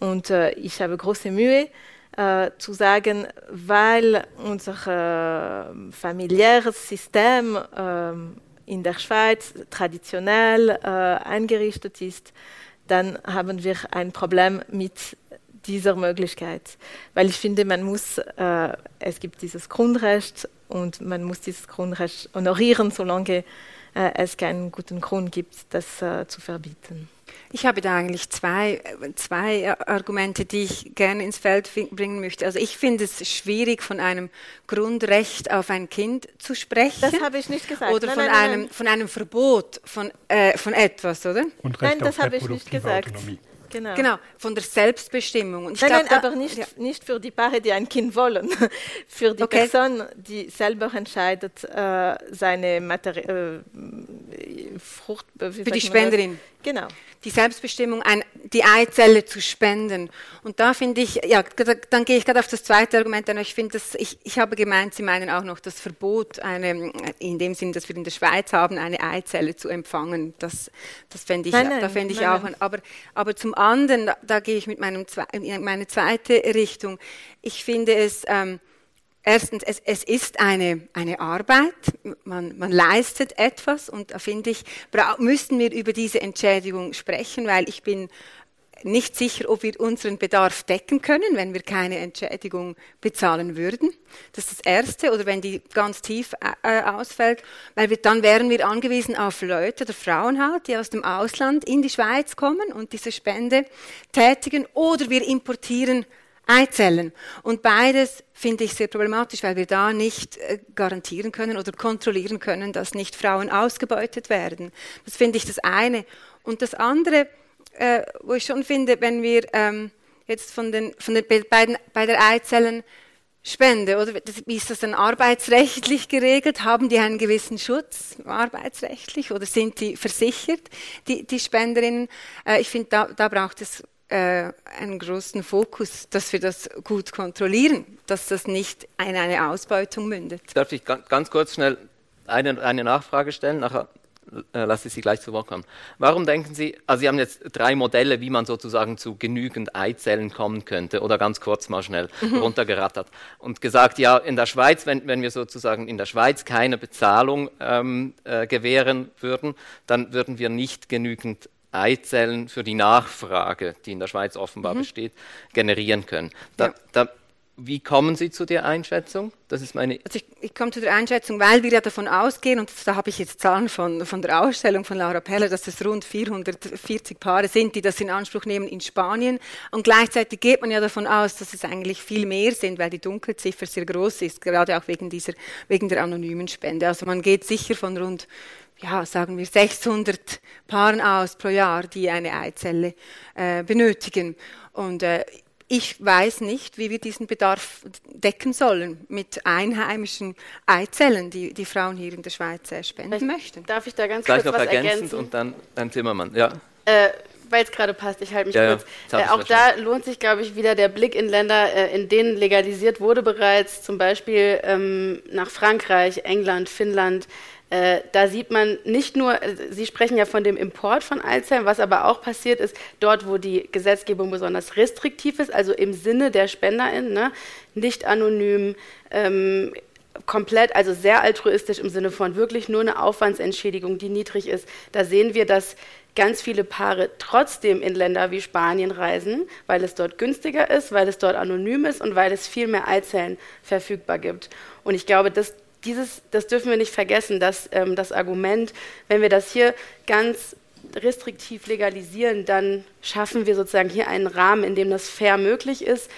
Und äh, ich habe große Mühe äh, zu sagen, weil unser äh, familiäres System äh, in der Schweiz traditionell äh, eingerichtet ist, dann haben wir ein Problem mit dieser Möglichkeit. Weil ich finde, man muss, äh, es gibt dieses Grundrecht und man muss dieses Grundrecht honorieren, solange äh, es keinen guten Grund gibt, das äh, zu verbieten. Ich habe da eigentlich zwei, zwei Argumente, die ich gerne ins Feld bringen möchte. Also ich finde es schwierig, von einem Grundrecht auf ein Kind zu sprechen. Das habe ich nicht gesagt. Oder nein, von, nein, einem, nein. von einem Verbot von, äh, von etwas, oder? Und Recht nein, das habe ich nicht gesagt. Autonomie. Genau. genau, von der Selbstbestimmung. Und ich nein, glaub, nein, aber nicht, ja. nicht für die Paare, die ein Kind wollen. für die okay. Person, die selber entscheidet, äh, seine Materi äh, Frucht. Für die Spenderin. Genau. Die Selbstbestimmung, ein, die Eizelle zu spenden. Und da finde ich, ja, dann gehe ich gerade auf das zweite Argument an. Ich finde, ich, ich habe gemeint, Sie meinen auch noch das Verbot, eine, in dem Sinn, dass wir in der Schweiz haben, eine Eizelle zu empfangen. Das, das fände ich, nein, nein, da fände ich nein, auch. Aber, aber zum anderen, da, da gehe ich mit meinem, in meine zweite Richtung. Ich finde es, ähm, Erstens, es, es ist eine, eine Arbeit, man, man leistet etwas und da finde ich, müssen wir über diese Entschädigung sprechen, weil ich bin nicht sicher, ob wir unseren Bedarf decken können, wenn wir keine Entschädigung bezahlen würden. Das ist das Erste. Oder wenn die ganz tief äh, äh ausfällt, weil wir, dann wären wir angewiesen auf Leute oder Frauen halt, die aus dem Ausland in die Schweiz kommen und diese Spende tätigen. Oder wir importieren Eizellen. Und beides finde ich sehr problematisch, weil wir da nicht äh, garantieren können oder kontrollieren können, dass nicht Frauen ausgebeutet werden. Das finde ich das eine. Und das andere, äh, wo ich schon finde, wenn wir ähm, jetzt von den, von den beiden, bei der Eizellenspende, oder wie ist das dann arbeitsrechtlich geregelt? Haben die einen gewissen Schutz arbeitsrechtlich oder sind die versichert, die, die Spenderinnen? Äh, ich finde, da, da braucht es äh, einen großen Fokus, dass wir das gut kontrollieren, dass das nicht in eine Ausbeutung mündet. Darf ich ganz kurz schnell eine, eine Nachfrage stellen? Nachher lasse ich Sie gleich zu Wort kommen. Warum denken Sie, also Sie haben jetzt drei Modelle, wie man sozusagen zu genügend Eizellen kommen könnte, oder ganz kurz mal schnell mhm. runtergerattert und gesagt, ja, in der Schweiz, wenn, wenn wir sozusagen in der Schweiz keine Bezahlung ähm, äh, gewähren würden, dann würden wir nicht genügend Eizellen für die Nachfrage, die in der Schweiz offenbar mhm. besteht, generieren können. Da, ja. da, wie kommen Sie zu der Einschätzung? Das ist meine. Also ich, ich komme zu der Einschätzung, weil wir ja davon ausgehen, und da habe ich jetzt Zahlen von, von der Ausstellung von Laura Peller, dass es rund 440 Paare sind, die das in Anspruch nehmen in Spanien. Und gleichzeitig geht man ja davon aus, dass es eigentlich viel mehr sind, weil die Dunkelziffer sehr groß ist, gerade auch wegen, dieser, wegen der anonymen Spende. Also man geht sicher von rund ja, sagen wir 600 Paaren aus pro Jahr, die eine Eizelle äh, benötigen. Und äh, ich weiß nicht, wie wir diesen Bedarf decken sollen mit einheimischen Eizellen, die die Frauen hier in der Schweiz spenden Vielleicht möchten. Darf ich da ganz Gleich kurz noch was ergänzend ergänzen? und dann, dann Zimmermann, ja. Äh, weil es gerade passt, ich halte mich ja, kurz. Ja, äh, auch da lohnt sich, glaube ich, wieder der Blick in Länder, äh, in denen legalisiert wurde bereits, zum Beispiel ähm, nach Frankreich, England, Finnland, äh, da sieht man nicht nur, äh, Sie sprechen ja von dem Import von Eizellen, was aber auch passiert ist, dort, wo die Gesetzgebung besonders restriktiv ist, also im Sinne der SpenderInnen, ne, nicht anonym, ähm, komplett, also sehr altruistisch im Sinne von wirklich nur eine Aufwandsentschädigung, die niedrig ist. Da sehen wir, dass ganz viele Paare trotzdem in Länder wie Spanien reisen, weil es dort günstiger ist, weil es dort anonym ist und weil es viel mehr Eizellen verfügbar gibt. Und ich glaube, das dieses, das dürfen wir nicht vergessen, dass ähm, das Argument, wenn wir das hier ganz restriktiv legalisieren, dann schaffen wir sozusagen hier einen Rahmen, in dem das fair möglich ist,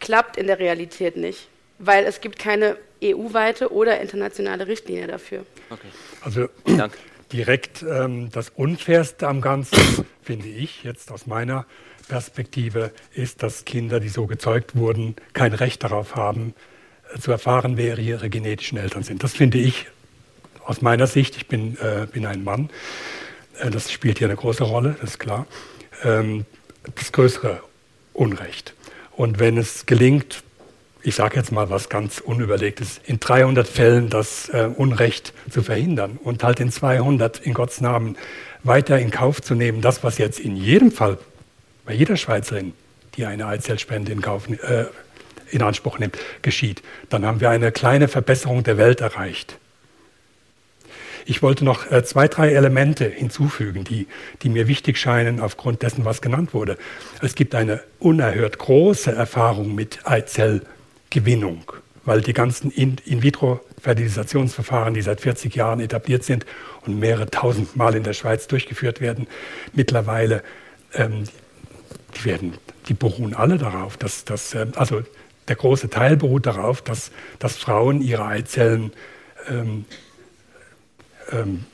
klappt in der Realität nicht, weil es gibt keine EU-weite oder internationale Richtlinie dafür. Okay. Also Danke. direkt ähm, das Unfairste am Ganzen, finde ich, jetzt aus meiner Perspektive, ist, dass Kinder, die so gezeugt wurden, kein Recht darauf haben, zu erfahren, wer ihre genetischen Eltern sind. Das finde ich aus meiner Sicht, ich bin, äh, bin ein Mann, äh, das spielt hier eine große Rolle, das ist klar, ähm, das größere Unrecht. Und wenn es gelingt, ich sage jetzt mal was ganz Unüberlegtes, in 300 Fällen das äh, Unrecht zu verhindern und halt in 200 in Gottes Namen weiter in Kauf zu nehmen, das, was jetzt in jedem Fall bei jeder Schweizerin, die eine Eizellspende in Kauf äh, in Anspruch nimmt, geschieht, dann haben wir eine kleine Verbesserung der Welt erreicht. Ich wollte noch äh, zwei, drei Elemente hinzufügen, die, die mir wichtig scheinen aufgrund dessen, was genannt wurde. Es gibt eine unerhört große Erfahrung mit Eizellgewinnung, weil die ganzen In-vitro-Fertilisationsverfahren, die seit 40 Jahren etabliert sind und mehrere tausend Mal in der Schweiz durchgeführt werden, mittlerweile, ähm, die, werden, die beruhen alle darauf, dass, dass ähm, also der große Teil beruht darauf, dass, dass Frauen ihre Eizellen ähm, ähm,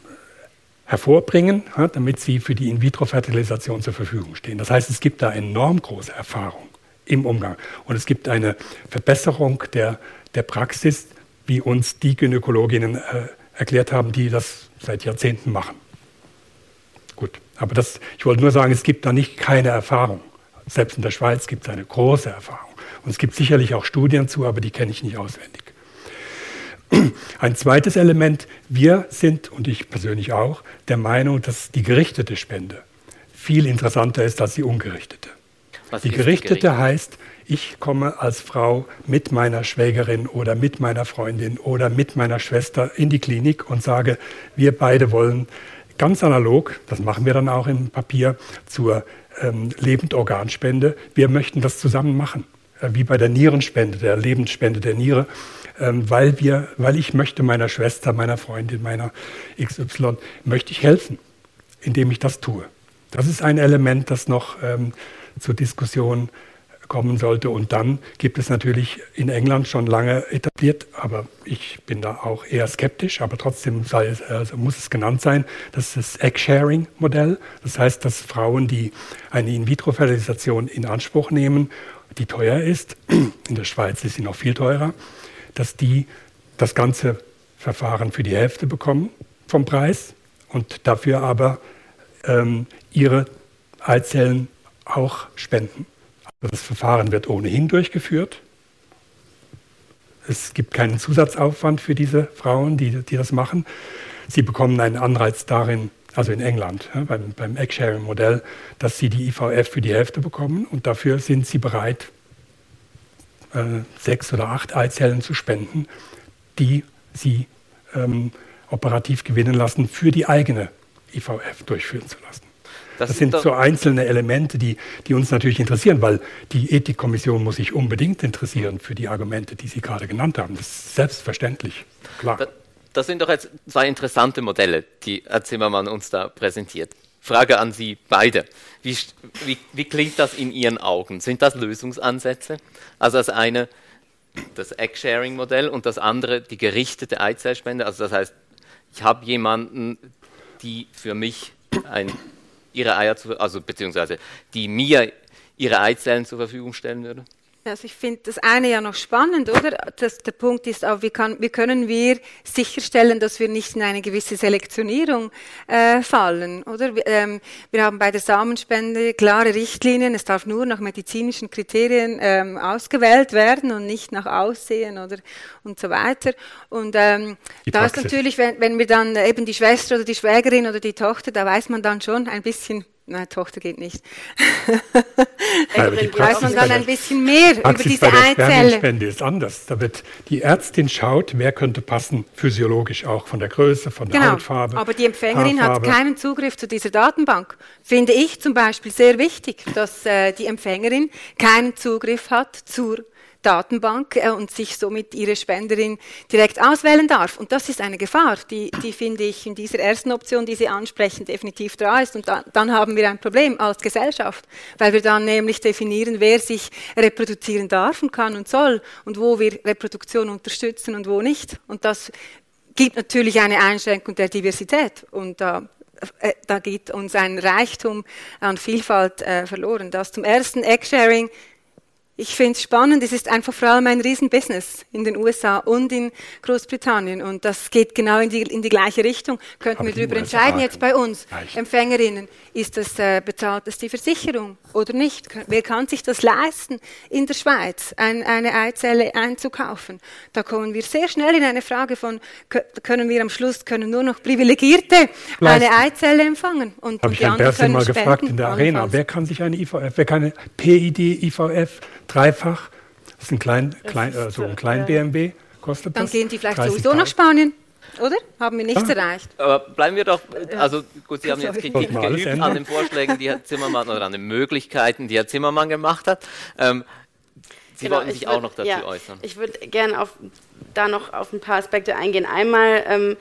hervorbringen, ja, damit sie für die In-vitro-Fertilisation zur Verfügung stehen. Das heißt, es gibt da enorm große Erfahrung im Umgang. Und es gibt eine Verbesserung der, der Praxis, wie uns die Gynäkologinnen äh, erklärt haben, die das seit Jahrzehnten machen. Gut, aber das, ich wollte nur sagen, es gibt da nicht keine Erfahrung. Selbst in der Schweiz gibt es eine große Erfahrung. Und es gibt sicherlich auch Studien zu, aber die kenne ich nicht auswendig. Ein zweites Element, wir sind, und ich persönlich auch, der Meinung, dass die gerichtete Spende viel interessanter ist als die ungerichtete. Was die gerichtete gerichtet? heißt, ich komme als Frau mit meiner Schwägerin oder mit meiner Freundin oder mit meiner Schwester in die Klinik und sage, wir beide wollen ganz analog, das machen wir dann auch im Papier, zur ähm, Lebendorganspende, wir möchten das zusammen machen, wie bei der Nierenspende, der Lebensspende der Niere, ähm, weil, wir, weil ich möchte meiner Schwester, meiner Freundin, meiner XY, möchte ich helfen, indem ich das tue. Das ist ein Element, das noch ähm, zur Diskussion kommen sollte. Und dann gibt es natürlich in England schon lange etabliert, aber ich bin da auch eher skeptisch, aber trotzdem es, also muss es genannt sein, das ist das Egg-Sharing-Modell. Das heißt, dass Frauen, die eine In-vitro-Fertilisation in Anspruch nehmen, die teuer ist, in der Schweiz ist sie noch viel teurer, dass die das ganze Verfahren für die Hälfte bekommen vom Preis und dafür aber ähm, ihre Eizellen auch spenden. Das Verfahren wird ohnehin durchgeführt. Es gibt keinen Zusatzaufwand für diese Frauen, die, die das machen. Sie bekommen einen Anreiz darin, also in England, ja, beim, beim Egg-Sharing-Modell, dass sie die IVF für die Hälfte bekommen und dafür sind sie bereit, äh, sechs oder acht Eizellen zu spenden, die sie ähm, operativ gewinnen lassen, für die eigene IVF durchführen zu lassen. Das, das sind so einzelne Elemente, die, die uns natürlich interessieren, weil die Ethikkommission muss sich unbedingt interessieren für die Argumente, die Sie gerade genannt haben. Das ist selbstverständlich, klar. Das, sind doch jetzt zwei interessante Modelle, die Herr Zimmermann uns da präsentiert. Frage an Sie beide. Wie, wie, wie klingt das in Ihren Augen? Sind das Lösungsansätze? Also das eine das Egg-Sharing-Modell und das andere die gerichtete Eizellspende. Also das heißt, ich habe jemanden, die für mich ein ihre Eier, zu, also beziehungsweise die mir ihre Eizellen zur Verfügung stellen würde? Also ich finde das eine ja noch spannend, oder? Das, der Punkt ist auch, wie, kann, wie können wir sicherstellen, dass wir nicht in eine gewisse Selektionierung äh, fallen, oder? Ähm, wir haben bei der Samenspende klare Richtlinien, es darf nur nach medizinischen Kriterien ähm, ausgewählt werden und nicht nach Aussehen oder und so weiter. Und ähm, da ist natürlich, wenn, wenn wir dann eben die Schwester oder die Schwägerin oder die Tochter, da weiß man dann schon ein bisschen, Nein, Tochter geht nicht. die weiß man dann ein bisschen mehr über diese Eizelle. Spende ist anders. Da wird die Ärztin schaut, wer könnte passen, physiologisch auch von der Größe, von der genau, Hautfarbe. Aber die Empfängerin Haarfarbe. hat keinen Zugriff zu dieser Datenbank. Finde ich zum Beispiel sehr wichtig, dass äh, die Empfängerin keinen Zugriff hat zur Datenbank äh, und sich somit ihre Spenderin direkt auswählen darf. Und das ist eine Gefahr, die, die finde ich in dieser ersten Option, die Sie ansprechen, definitiv da ist. Und da, dann haben wir ein Problem als Gesellschaft, weil wir dann nämlich definieren, wer sich reproduzieren darf und kann und soll und wo wir Reproduktion unterstützen und wo nicht. Und das gibt natürlich eine Einschränkung der Diversität. Und da äh, da geht uns ein Reichtum an Vielfalt äh, verloren. Das zum ersten Eggsharing ich finde es spannend, es ist einfach vor allem ein Riesenbusiness in den USA und in Großbritannien und das geht genau in die, in die gleiche Richtung. Könnten Aber wir darüber entscheiden jetzt bei uns, Leicht. Empfängerinnen, ist das äh, bezahlt das die Versicherung oder nicht? Wer kann sich das leisten, in der Schweiz ein, eine Eizelle einzukaufen? Da kommen wir sehr schnell in eine Frage von, können wir am Schluss, können nur noch Privilegierte eine Eizelle empfangen? Und, Habe ich Herrn Bersen mal gefragt in der Arena, wer kann sich eine IVF, wer kann eine PID, IVF dreifach. Das ist ein klein, klein, äh, so ein klein BMW, kostet Dann das. Dann gehen die vielleicht sowieso nach Spanien. Oder? Haben wir nichts ja. erreicht. Aber bleiben wir doch, also gut, Sie haben jetzt Kritik geübt an den Vorschlägen, die Herr Zimmermann, oder an den Möglichkeiten, die Herr Zimmermann gemacht hat. Ähm, Sie genau, wollten sich auch noch dazu ja, äußern. Ich würde gerne da noch auf ein paar Aspekte eingehen. Einmal, ähm,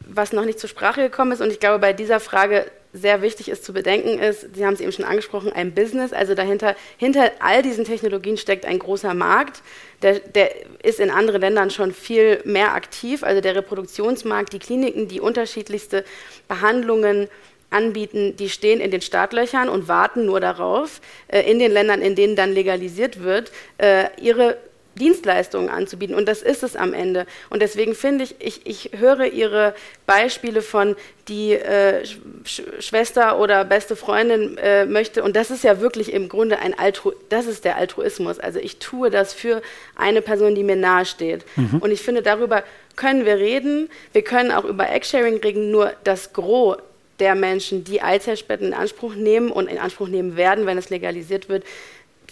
was noch nicht zur Sprache gekommen ist, und ich glaube, bei dieser Frage sehr wichtig ist zu bedenken, ist, Sie haben es eben schon angesprochen, ein Business. Also dahinter, hinter all diesen Technologien steckt ein großer Markt. Der, der ist in anderen Ländern schon viel mehr aktiv. Also der Reproduktionsmarkt, die Kliniken, die unterschiedlichste Behandlungen anbieten, die stehen in den Startlöchern und warten nur darauf, äh, in den Ländern, in denen dann legalisiert wird, äh, ihre Dienstleistungen anzubieten. Und das ist es am Ende. Und deswegen finde ich, ich, ich höre Ihre Beispiele von, die äh, Sch Schwester oder beste Freundin äh, möchte. Und das ist ja wirklich im Grunde ein Altru das ist der Altruismus. Also ich tue das für eine Person, die mir nahesteht. Mhm. Und ich finde, darüber können wir reden. Wir können auch über Eggsharing reden. Nur das Gros der Menschen, die Eizellspenden in Anspruch nehmen und in Anspruch nehmen werden, wenn es legalisiert wird,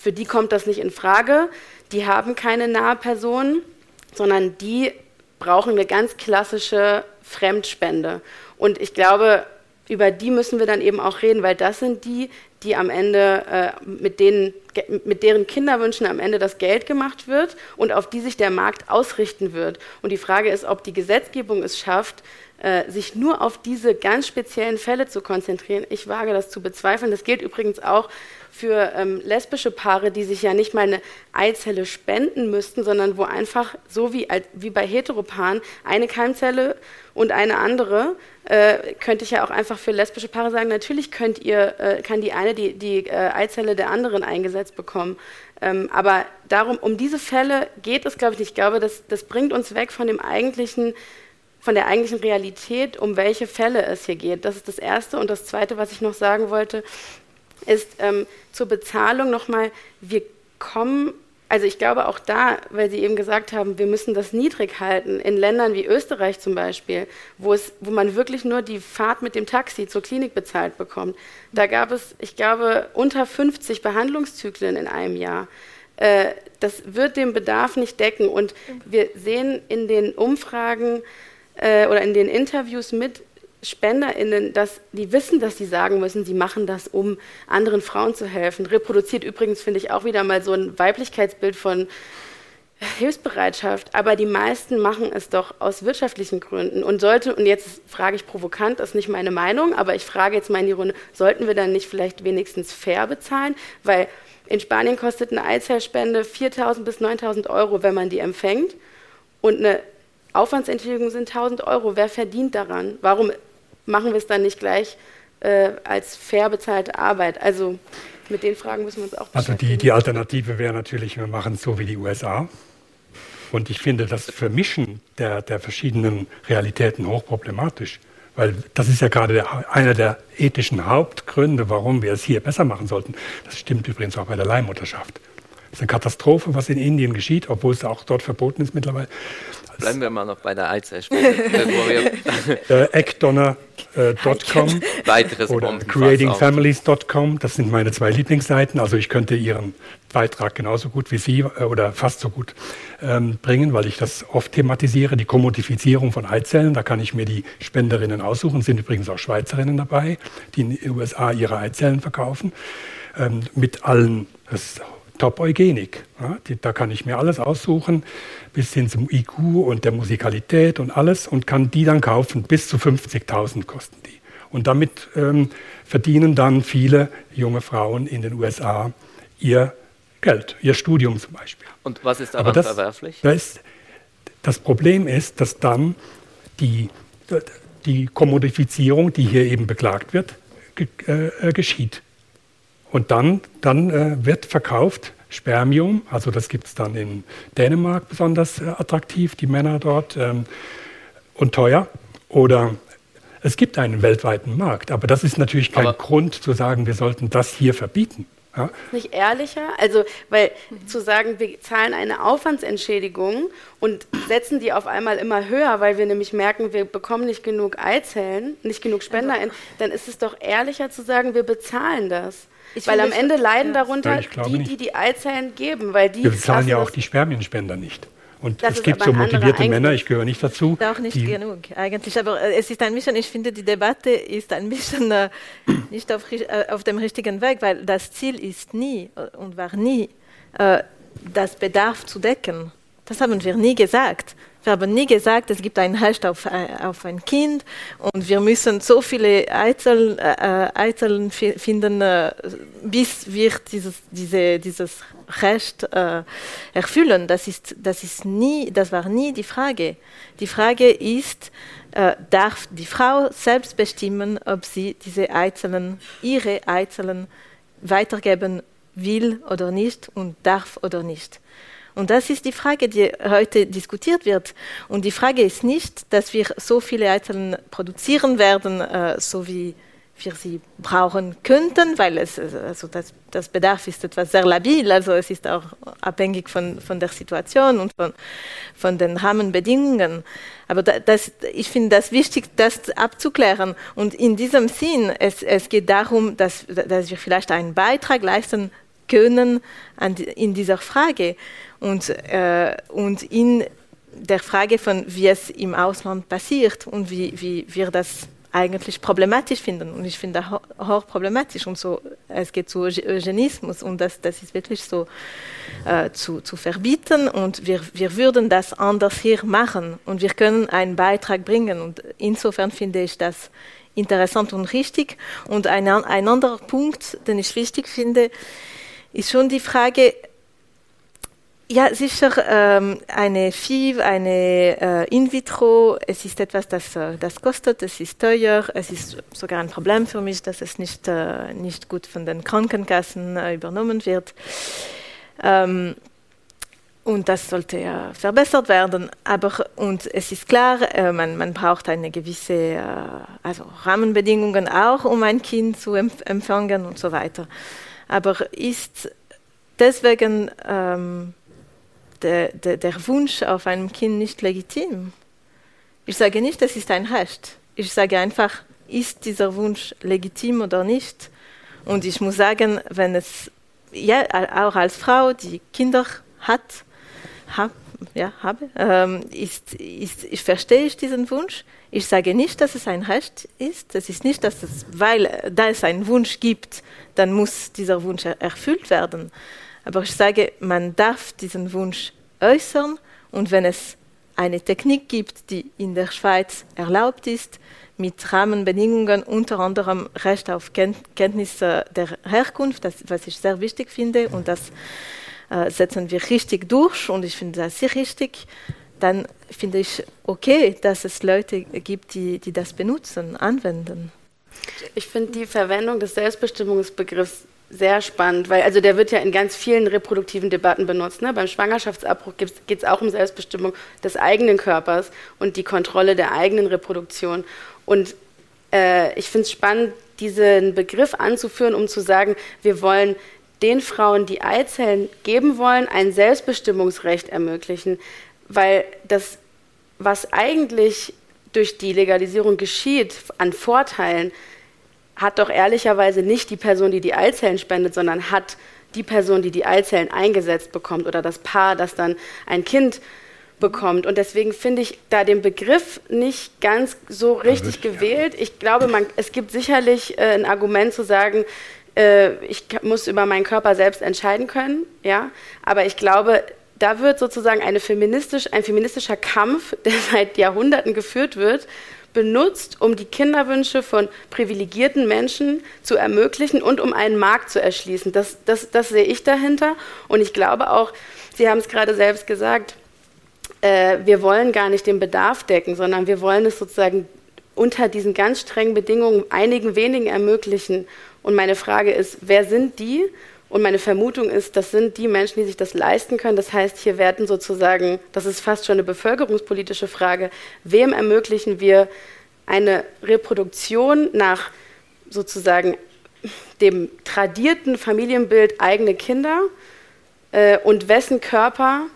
für die kommt das nicht in Frage. Die haben keine nahe Person, sondern die brauchen eine ganz klassische Fremdspende. Und ich glaube, über die müssen wir dann eben auch reden, weil das sind die, die am Ende äh, mit, denen, mit deren Kinderwünschen am Ende das Geld gemacht wird und auf die sich der Markt ausrichten wird. Und die Frage ist, ob die Gesetzgebung es schafft, äh, sich nur auf diese ganz speziellen Fälle zu konzentrieren. Ich wage das zu bezweifeln. Das gilt übrigens auch für ähm, lesbische Paare, die sich ja nicht mal eine Eizelle spenden müssten, sondern wo einfach so wie, wie bei Heteropaaren eine Keimzelle und eine andere, äh, könnte ich ja auch einfach für lesbische Paare sagen, natürlich könnt ihr, äh, kann die eine die, die äh, Eizelle der anderen eingesetzt bekommen. Ähm, aber darum, um diese Fälle geht es, glaube ich, nicht. Ich glaube, das, das bringt uns weg von dem eigentlichen von der eigentlichen Realität, um welche Fälle es hier geht. Das ist das Erste. Und das Zweite, was ich noch sagen wollte, ist ähm, zur Bezahlung nochmal, wir kommen, also ich glaube auch da, weil Sie eben gesagt haben, wir müssen das niedrig halten, in Ländern wie Österreich zum Beispiel, wo, es, wo man wirklich nur die Fahrt mit dem Taxi zur Klinik bezahlt bekommt. Da gab es, ich glaube, unter 50 Behandlungszyklen in einem Jahr äh, das wird den Bedarf nicht decken. Und wir sehen in den Umfragen, äh, oder in den Interviews mit SpenderInnen, dass die wissen, dass sie sagen müssen, sie machen das, um anderen Frauen zu helfen. Reproduziert übrigens, finde ich, auch wieder mal so ein Weiblichkeitsbild von Hilfsbereitschaft, aber die meisten machen es doch aus wirtschaftlichen Gründen. Und sollte, und jetzt frage ich provokant, das ist nicht meine Meinung, aber ich frage jetzt mal in die Runde, sollten wir dann nicht vielleicht wenigstens fair bezahlen? Weil in Spanien kostet eine Eizellspende 4.000 bis 9.000 Euro, wenn man die empfängt. Und eine Aufwandsentschädigung sind 1000 Euro. Wer verdient daran? Warum machen wir es dann nicht gleich äh, als fair bezahlte Arbeit? Also mit den Fragen müssen wir uns auch Also die, die Alternative wäre natürlich, wir machen es so wie die USA. Und ich finde das Vermischen der, der verschiedenen Realitäten hochproblematisch. Weil das ist ja gerade der, einer der ethischen Hauptgründe, warum wir es hier besser machen sollten. Das stimmt übrigens auch bei der Leihmutterschaft. Es ist eine Katastrophe, was in Indien geschieht, obwohl es auch dort verboten ist mittlerweile. Bleiben wir mal noch bei der Eizellspende. äh, Eckdonner.com äh, oder creatingfamilies.com, das sind meine zwei Lieblingsseiten. Also ich könnte Ihren Beitrag genauso gut wie Sie äh, oder fast so gut ähm, bringen, weil ich das oft thematisiere, die Kommodifizierung von Eizellen. Da kann ich mir die Spenderinnen aussuchen, sind übrigens auch Schweizerinnen dabei, die in den USA ihre Eizellen verkaufen, ähm, mit allen, das Top-Eugenik. Ja, da kann ich mir alles aussuchen, bis hin zum IQ und der Musikalität und alles und kann die dann kaufen. Bis zu 50.000 kosten die. Und damit ähm, verdienen dann viele junge Frauen in den USA ihr Geld, ihr Studium zum Beispiel. Und was ist daran das, verwerflich? Das, das Problem ist, dass dann die, die Kommodifizierung, die hier eben beklagt wird, äh, geschieht. Und dann, dann äh, wird verkauft Spermium, also das gibt es dann in Dänemark besonders äh, attraktiv, die Männer dort, ähm, und teuer. Oder es gibt einen weltweiten Markt, aber das ist natürlich kein aber Grund zu sagen, wir sollten das hier verbieten. Ja? Nicht ehrlicher? Also, weil zu sagen, wir zahlen eine Aufwandsentschädigung und setzen die auf einmal immer höher, weil wir nämlich merken, wir bekommen nicht genug Eizellen, nicht genug Spender, dann ist es doch ehrlicher zu sagen, wir bezahlen das. Ich weil am Ende leiden ja. darunter die, die die Eizellen geben. Weil die Wir bezahlen ja auch die Spermienspender nicht. Und das es gibt so motivierte Männer, ich gehöre nicht dazu. Auch nicht genug, eigentlich. Aber äh, es ist ein bisschen, ich finde, die Debatte ist ein bisschen äh, nicht auf, äh, auf, dem richtigen Weg, weil das Ziel ist nie äh, und war nie, äh, das Bedarf zu decken. Das haben wir nie gesagt. Wir haben nie gesagt, es gibt ein Recht auf, äh, auf ein Kind und wir müssen so viele Eizellen, äh, Eizellen finden, äh, bis wir dieses, diese, dieses Recht äh, erfüllen. Das, ist, das, ist nie, das war nie die Frage. Die Frage ist, äh, darf die Frau selbst bestimmen, ob sie diese Eizellen, ihre Eizellen weitergeben will oder nicht und darf oder nicht. Und das ist die Frage, die heute diskutiert wird. Und die Frage ist nicht, dass wir so viele Eizellen produzieren werden, äh, so wie wir sie brauchen könnten, weil es, also das, das, Bedarf ist etwas sehr labil, also es ist auch abhängig von, von der Situation und von, von den Rahmenbedingungen. Aber das, ich finde das wichtig, das abzuklären. Und in diesem Sinn, es, es geht darum, dass, dass wir vielleicht einen Beitrag leisten können die, in dieser Frage und, äh, und in der Frage von, wie es im Ausland passiert und wie, wie wir das eigentlich problematisch finden. Und ich finde das hochproblematisch. Und so, es geht zu Eugenismus und das, das ist wirklich so äh, zu, zu verbieten. Und wir, wir würden das anders hier machen. Und wir können einen Beitrag bringen. Und insofern finde ich das interessant und richtig. Und ein, ein anderer Punkt, den ich wichtig finde, ist schon die Frage, ja, sicher ähm, eine FIV, eine äh, In-vitro, es ist etwas, das, äh, das kostet, es ist teuer, es ist sogar ein Problem für mich, dass es nicht, äh, nicht gut von den Krankenkassen äh, übernommen wird. Ähm, und das sollte ja verbessert werden. Aber und es ist klar, äh, man, man braucht eine gewisse äh, also Rahmenbedingungen auch, um ein Kind zu empf empfangen und so weiter. Aber ist deswegen ähm, der, der, der Wunsch auf einem Kind nicht legitim. Ich sage nicht, das ist ein Recht. Ich sage einfach, ist dieser Wunsch legitim oder nicht? Und ich muss sagen, wenn es, ja, auch als Frau, die Kinder hat, hab, ja, habe, ähm, ist, ist, ich verstehe ich diesen Wunsch. Ich sage nicht, dass es ein Recht ist. Es ist nicht, dass es, weil da es einen Wunsch gibt, dann muss dieser Wunsch erfüllt werden. Aber ich sage, man darf diesen Wunsch äußern und wenn es eine Technik gibt, die in der Schweiz erlaubt ist, mit Rahmenbedingungen, unter anderem Recht auf Kenntnisse der Herkunft, das, was ich sehr wichtig finde, und das äh, setzen wir richtig durch, und ich finde das sehr richtig, dann finde ich okay, dass es Leute gibt, die, die das benutzen, anwenden. Ich finde die Verwendung des Selbstbestimmungsbegriffs sehr spannend, weil also der wird ja in ganz vielen reproduktiven Debatten benutzt. Ne? Beim Schwangerschaftsabbruch geht es auch um Selbstbestimmung des eigenen Körpers und die Kontrolle der eigenen Reproduktion. Und äh, ich finde es spannend, diesen Begriff anzuführen, um zu sagen, wir wollen den Frauen, die Eizellen geben wollen, ein Selbstbestimmungsrecht ermöglichen, weil das, was eigentlich durch die Legalisierung geschieht an Vorteilen, hat doch ehrlicherweise nicht die Person, die die Eizellen spendet, sondern hat die Person, die die Eizellen eingesetzt bekommt oder das Paar, das dann ein Kind bekommt. Und deswegen finde ich da den Begriff nicht ganz so richtig gewählt. Ich glaube, man, es gibt sicherlich äh, ein Argument zu sagen, äh, ich muss über meinen Körper selbst entscheiden können, ja. Aber ich glaube, da wird sozusagen feministisch, ein feministischer Kampf, der seit Jahrhunderten geführt wird, benutzt, um die Kinderwünsche von privilegierten Menschen zu ermöglichen und um einen Markt zu erschließen. Das, das, das sehe ich dahinter. Und ich glaube auch, Sie haben es gerade selbst gesagt, äh, wir wollen gar nicht den Bedarf decken, sondern wir wollen es sozusagen unter diesen ganz strengen Bedingungen einigen wenigen ermöglichen. Und meine Frage ist, wer sind die und meine Vermutung ist, das sind die Menschen, die sich das leisten können. Das heißt, hier werden sozusagen, das ist fast schon eine bevölkerungspolitische Frage, wem ermöglichen wir eine Reproduktion nach sozusagen dem tradierten Familienbild eigene Kinder äh, und wessen Körper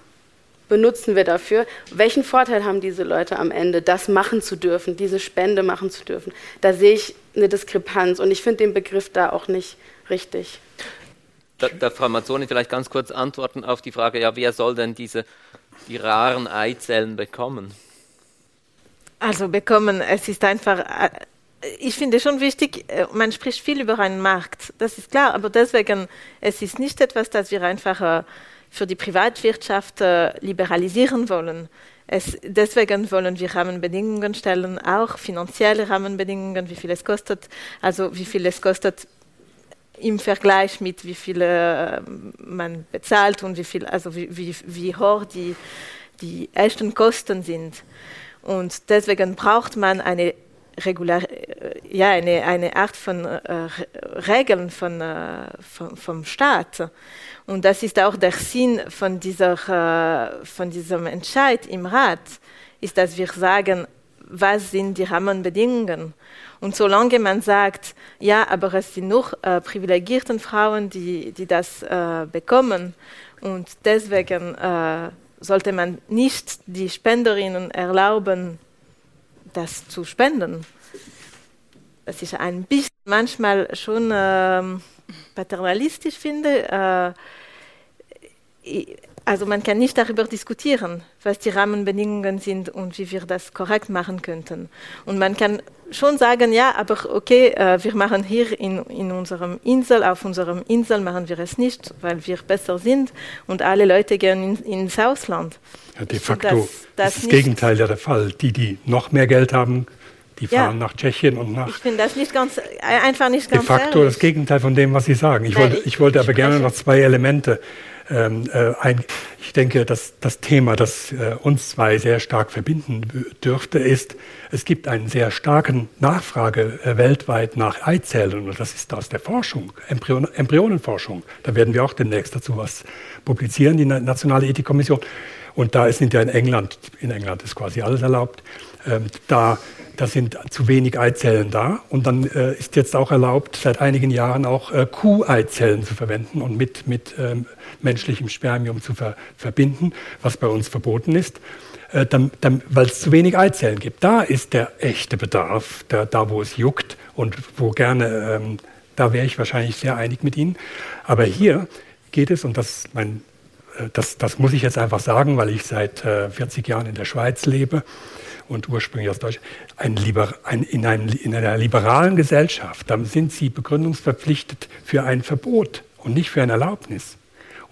benutzen wir dafür? Welchen Vorteil haben diese Leute am Ende, das machen zu dürfen, diese Spende machen zu dürfen? Da sehe ich eine Diskrepanz und ich finde den Begriff da auch nicht richtig. Da, darf Frau Mazzoni vielleicht ganz kurz antworten auf die Frage, ja, wer soll denn diese, die raren Eizellen bekommen? Also bekommen, es ist einfach, äh, ich finde schon wichtig, äh, man spricht viel über einen Markt, das ist klar, aber deswegen, es ist nicht etwas, das wir einfach äh, für die Privatwirtschaft liberalisieren wollen. Es, deswegen wollen wir Rahmenbedingungen stellen, auch finanzielle Rahmenbedingungen, wie viel es kostet, also wie viel es kostet im Vergleich mit wie viel äh, man bezahlt und wie viel, also wie, wie, wie hoch die, die echten Kosten sind. Und deswegen braucht man eine regular, äh, ja, eine, eine Art von äh, Regeln von, äh, von, vom Staat. Und das ist auch der Sinn von, dieser, äh, von diesem Entscheid im Rat, ist, dass wir sagen, was sind die Rahmenbedingungen. Und solange man sagt, ja, aber es sind nur äh, privilegierten Frauen, die, die das äh, bekommen und deswegen äh, sollte man nicht die Spenderinnen erlauben, das zu spenden. Das ist ein bisschen manchmal schon ähm, paternalistisch, finde ich äh, also man kann nicht darüber diskutieren, was die Rahmenbedingungen sind und wie wir das korrekt machen könnten. Und man kann schon sagen, ja, aber okay, äh, wir machen hier in, in unserem Insel, auf unserem Insel machen wir es nicht, weil wir besser sind und alle Leute gehen in, ins Ausland. Ja, de facto das, das ist das Gegenteil ja der Fall. Die, die noch mehr Geld haben, die fahren ja. nach Tschechien und nach. Ich finde das nicht ganz, einfach nicht ganz. De facto ehrlich. das Gegenteil von dem, was Sie sagen. Ich, wollte, ich, ich wollte aber gerne noch zwei Elemente ähm, äh, ein, ich denke, dass das Thema, das äh, uns zwei sehr stark verbinden dürfte, ist, es gibt einen sehr starken Nachfrage äh, weltweit nach Eizellen und das ist aus der Forschung, Embryon Embryonenforschung. Da werden wir auch demnächst dazu was publizieren, die Nationale Ethikkommission. Und da sind ja in England, in England ist quasi alles erlaubt, ähm, da da sind zu wenig Eizellen da. Und dann äh, ist jetzt auch erlaubt, seit einigen Jahren auch äh, Kuh-Eizellen zu verwenden und mit, mit ähm, menschlichem Spermium zu ver verbinden, was bei uns verboten ist. Äh, weil es zu wenig Eizellen gibt. Da ist der echte Bedarf, da, da wo es juckt und wo gerne, ähm, da wäre ich wahrscheinlich sehr einig mit Ihnen. Aber hier geht es, und das, mein, äh, das, das muss ich jetzt einfach sagen, weil ich seit äh, 40 Jahren in der Schweiz lebe, und ursprünglich aus Deutschland, ein ein, in, einem, in einer liberalen Gesellschaft, dann sind sie begründungsverpflichtet für ein Verbot und nicht für eine Erlaubnis.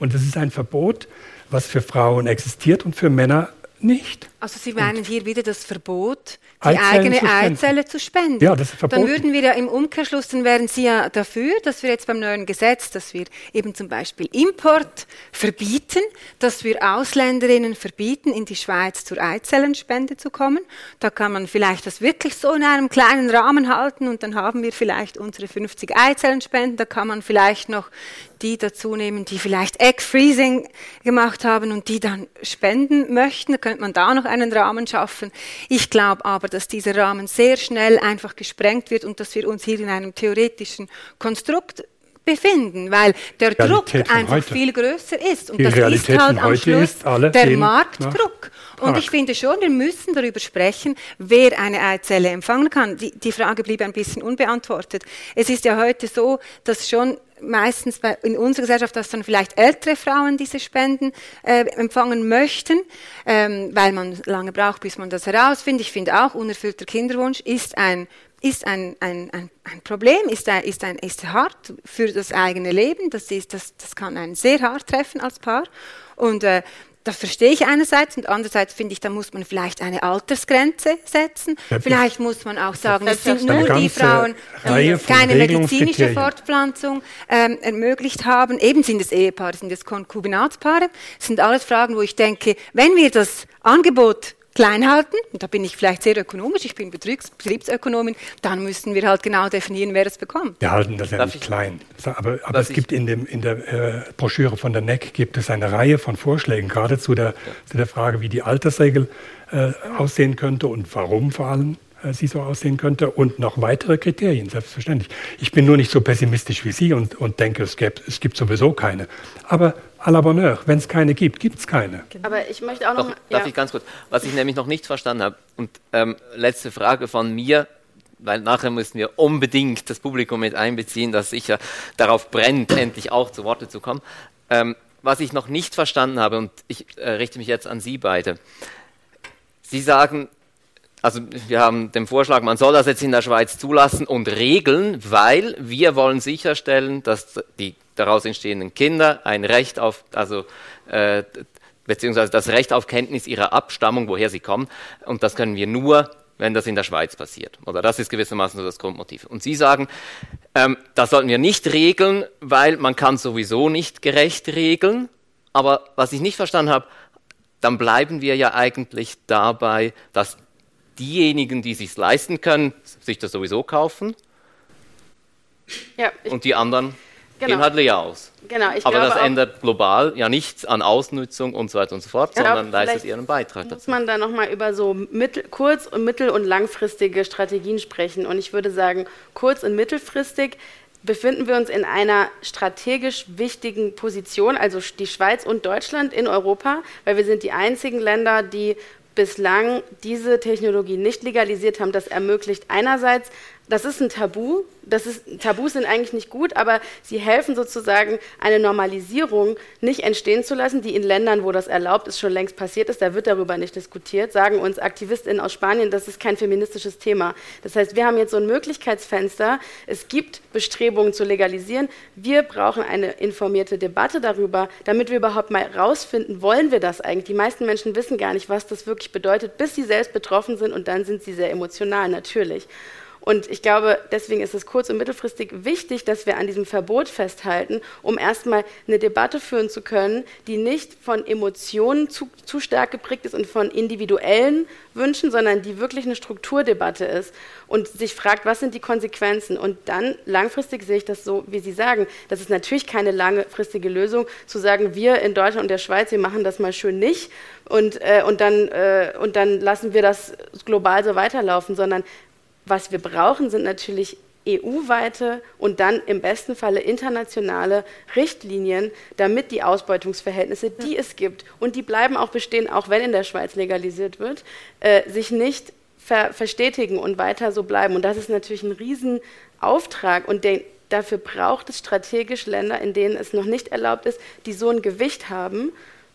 Und es ist ein Verbot, was für Frauen existiert und für Männer nicht. Also Sie meinen hier wieder das Verbot, die Eizellen eigene zu Eizelle zu spenden. Ja, das ist verboten. Dann würden wir ja im Umkehrschluss, dann wären Sie ja dafür, dass wir jetzt beim neuen Gesetz, dass wir eben zum Beispiel Import verbieten, dass wir Ausländerinnen verbieten, in die Schweiz zur Eizellenspende zu kommen. Da kann man vielleicht das wirklich so in einem kleinen Rahmen halten und dann haben wir vielleicht unsere 50 Eizellenspenden. Da kann man vielleicht noch die dazu nehmen, die vielleicht Egg Freezing gemacht haben und die dann spenden möchten. Da könnte man da noch einen Rahmen schaffen. Ich glaube aber, dass dieser Rahmen sehr schnell einfach gesprengt wird und dass wir uns hier in einem theoretischen Konstrukt befinden, weil der Druck einfach heute. viel größer ist. Und Die das Realität ist halt am Schluss der Marktdruck. Und ich finde schon, wir müssen darüber sprechen, wer eine Eizelle empfangen kann. Die, die Frage blieb ein bisschen unbeantwortet. Es ist ja heute so, dass schon meistens bei, in unserer Gesellschaft, dass dann vielleicht ältere Frauen diese Spenden äh, empfangen möchten, ähm, weil man lange braucht, bis man das herausfindet. Ich finde auch, unerfüllter Kinderwunsch ist ein ist ein, ein, ein, ein Problem, ist, ein, ist, ein, ist hart für das eigene Leben. Das, ist, das, das kann einen sehr hart treffen als Paar. Und äh, das verstehe ich einerseits und andererseits finde ich, da muss man vielleicht eine Altersgrenze setzen. Ja, vielleicht muss man auch sagen, es sind nur die Frauen, die keine medizinische Fortpflanzung ähm, ermöglicht haben. Eben sind es Ehepaare, sind es Konkubinatspaare. Das sind alles Fragen, wo ich denke, wenn wir das Angebot klein halten, und da bin ich vielleicht sehr ökonomisch, ich bin Betriebs Betriebsökonomin, dann müssen wir halt genau definieren, wer es bekommt. Wir halten das ja Darf nicht klein. Aber, aber es gibt in, dem, in der äh, Broschüre von der NEC gibt es eine Reihe von Vorschlägen, gerade zu der, ja. zu der Frage, wie die Altersregel äh, aussehen könnte und warum vor allem äh, sie so aussehen könnte und noch weitere Kriterien, selbstverständlich. Ich bin nur nicht so pessimistisch wie Sie und, und denke, es gibt, es gibt sowieso keine. Aber à la bonheur, wenn es keine gibt, gibt es keine. Aber ich möchte auch noch... Doch, darf ja. ich ganz kurz, was ich nämlich noch nicht verstanden habe und ähm, letzte Frage von mir, weil nachher müssen wir unbedingt das Publikum mit einbeziehen, das sicher darauf brennt, endlich auch zu Worte zu kommen. Ähm, was ich noch nicht verstanden habe, und ich äh, richte mich jetzt an Sie beide. Sie sagen, also wir haben den Vorschlag, man soll das jetzt in der Schweiz zulassen und regeln, weil wir wollen sicherstellen, dass die daraus entstehenden Kinder ein Recht auf, also äh, beziehungsweise das Recht auf Kenntnis ihrer Abstammung, woher sie kommen, und das können wir nur, wenn das in der Schweiz passiert. Oder das ist gewissermaßen so das Grundmotiv. Und Sie sagen, ähm, das sollten wir nicht regeln, weil man kann sowieso nicht gerecht regeln. Aber was ich nicht verstanden habe, dann bleiben wir ja eigentlich dabei, dass diejenigen, die sich leisten können, sich das sowieso kaufen. Ja, und die anderen genau. gehen halt leer aus. Genau, Aber das ändert global ja nichts an Ausnutzung und so weiter und so fort, ja, sondern leistet ihren Beitrag dazu. Muss man da nochmal über so mittel, kurz- und mittel- und langfristige Strategien sprechen. Und ich würde sagen, kurz- und mittelfristig befinden wir uns in einer strategisch wichtigen Position, also die Schweiz und Deutschland in Europa, weil wir sind die einzigen Länder, die bislang diese Technologie nicht legalisiert haben. Das ermöglicht einerseits das ist ein Tabu. Das ist, Tabus sind eigentlich nicht gut, aber sie helfen sozusagen, eine Normalisierung nicht entstehen zu lassen, die in Ländern, wo das erlaubt ist, schon längst passiert ist. Da wird darüber nicht diskutiert. Sagen uns AktivistInnen aus Spanien, das ist kein feministisches Thema. Das heißt, wir haben jetzt so ein Möglichkeitsfenster. Es gibt Bestrebungen zu legalisieren. Wir brauchen eine informierte Debatte darüber, damit wir überhaupt mal rausfinden, wollen wir das eigentlich? Die meisten Menschen wissen gar nicht, was das wirklich bedeutet, bis sie selbst betroffen sind und dann sind sie sehr emotional, natürlich. Und ich glaube, deswegen ist es kurz- und mittelfristig wichtig, dass wir an diesem Verbot festhalten, um erstmal eine Debatte führen zu können, die nicht von Emotionen zu, zu stark geprägt ist und von individuellen Wünschen, sondern die wirklich eine Strukturdebatte ist und sich fragt, was sind die Konsequenzen? Und dann langfristig sehe ich das so, wie Sie sagen, das ist natürlich keine langfristige Lösung, zu sagen, wir in Deutschland und der Schweiz, wir machen das mal schön nicht und, äh, und, dann, äh, und dann lassen wir das global so weiterlaufen, sondern was wir brauchen, sind natürlich EU-weite und dann im besten Falle internationale Richtlinien, damit die Ausbeutungsverhältnisse, die es gibt, und die bleiben auch bestehen, auch wenn in der Schweiz legalisiert wird, äh, sich nicht ver verstetigen und weiter so bleiben. Und das ist natürlich ein Riesenauftrag und den, dafür braucht es strategisch Länder, in denen es noch nicht erlaubt ist, die so ein Gewicht haben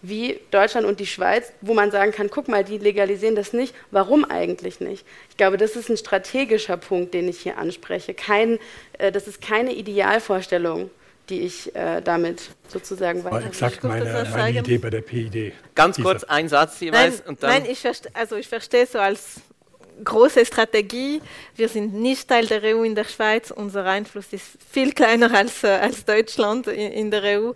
wie Deutschland und die Schweiz, wo man sagen kann, guck mal, die legalisieren das nicht, warum eigentlich nicht? Ich glaube, das ist ein strategischer Punkt, den ich hier anspreche. Kein, äh, das ist keine Idealvorstellung, die ich äh, damit sozusagen weiter. War exakt meine, meine Idee bei der PID. Ganz kurz ein Satz jeweils. Nein, und dann nein ich, verste also ich verstehe so als große Strategie. Wir sind nicht Teil der EU in der Schweiz. Unser Einfluss ist viel kleiner als, äh, als Deutschland in, der EU.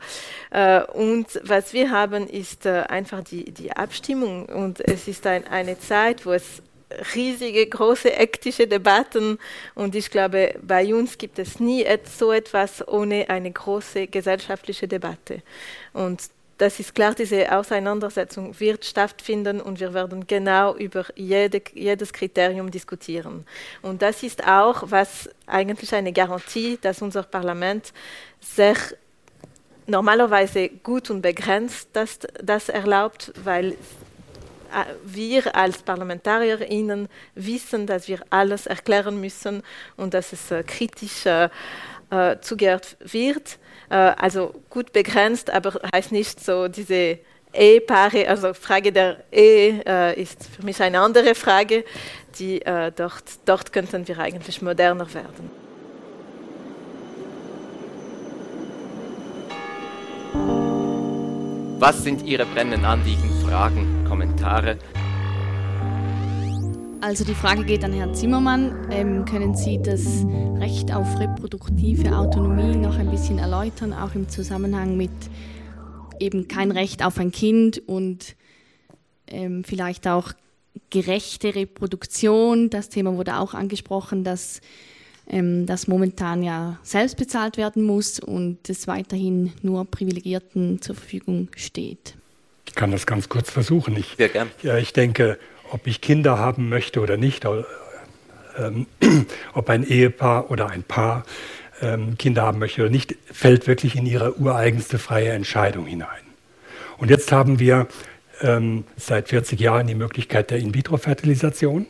Äh, und was wir haben, ist äh, einfach die, die Abstimmung. Und es ist ein, eine Zeit, wo es riesige, große ethische Debatten und ich glaube, bei uns gibt es nie so etwas ohne eine große gesellschaftliche Debatte. Und das ist klar, diese Auseinandersetzung wird stattfinden und wir werden genau über jede, jedes Kriterium diskutieren. Und das ist auch, was eigentlich eine Garantie, dass unser Parlament sich normalerweise gut und begrenzt das, das erlaubt, weil äh, wir als ParlamentarierInnen wissen, dass wir alles erklären müssen und dass es äh, kritisch äh zugehört wird. Äh, also gut begrenzt, aber heißt nicht so diese Ehepaare, also Frage der Ehe äh, ist für mich eine andere Frage, die äh, dort, dort könnten wir eigentlich moderner werden. Was sind Ihre brennenden Anliegen, Fragen, Kommentare? Also die Frage geht an Herrn Zimmermann. Ähm, können Sie das Recht auf reproduktive Autonomie noch ein bisschen erläutern, auch im Zusammenhang mit eben kein Recht auf ein Kind und ähm, vielleicht auch gerechte Reproduktion. Das Thema wurde auch angesprochen, dass ähm, das momentan ja selbst bezahlt werden muss und es weiterhin nur Privilegierten zur Verfügung steht. Ich kann das ganz kurz versuchen. Ich, Sehr gern. Ja, ich denke, ob ich Kinder haben möchte oder nicht, ähm, ob ein Ehepaar oder ein Paar ähm, Kinder haben möchte oder nicht, fällt wirklich in ihre ureigenste freie Entscheidung hinein. Und jetzt haben wir ähm, seit 40 Jahren die Möglichkeit der In-vitro-Fertilisation.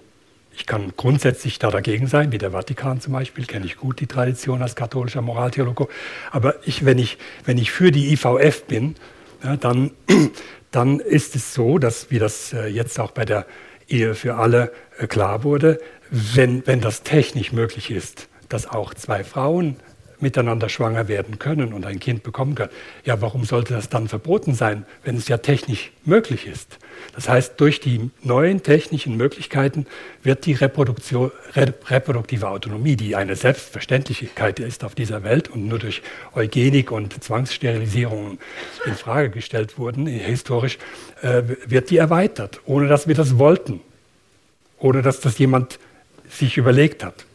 Ich kann grundsätzlich da dagegen sein, wie der Vatikan zum Beispiel, kenne ich gut die Tradition als katholischer Moraltheologe. Aber ich, wenn, ich, wenn ich für die IVF bin, ja, dann, dann ist es so, dass, wie das äh, jetzt auch bei der Ehe für alle äh, klar wurde, wenn, wenn das technisch möglich ist, dass auch zwei Frauen miteinander schwanger werden können und ein Kind bekommen können. Ja, warum sollte das dann verboten sein, wenn es ja technisch möglich ist? Das heißt, durch die neuen technischen Möglichkeiten wird die Reproduktion, reproduktive Autonomie, die eine Selbstverständlichkeit ist auf dieser Welt und nur durch Eugenik und Zwangssterilisierung in Frage gestellt wurden, historisch, äh, wird die erweitert, ohne dass wir das wollten. oder dass das jemand sich überlegt hat.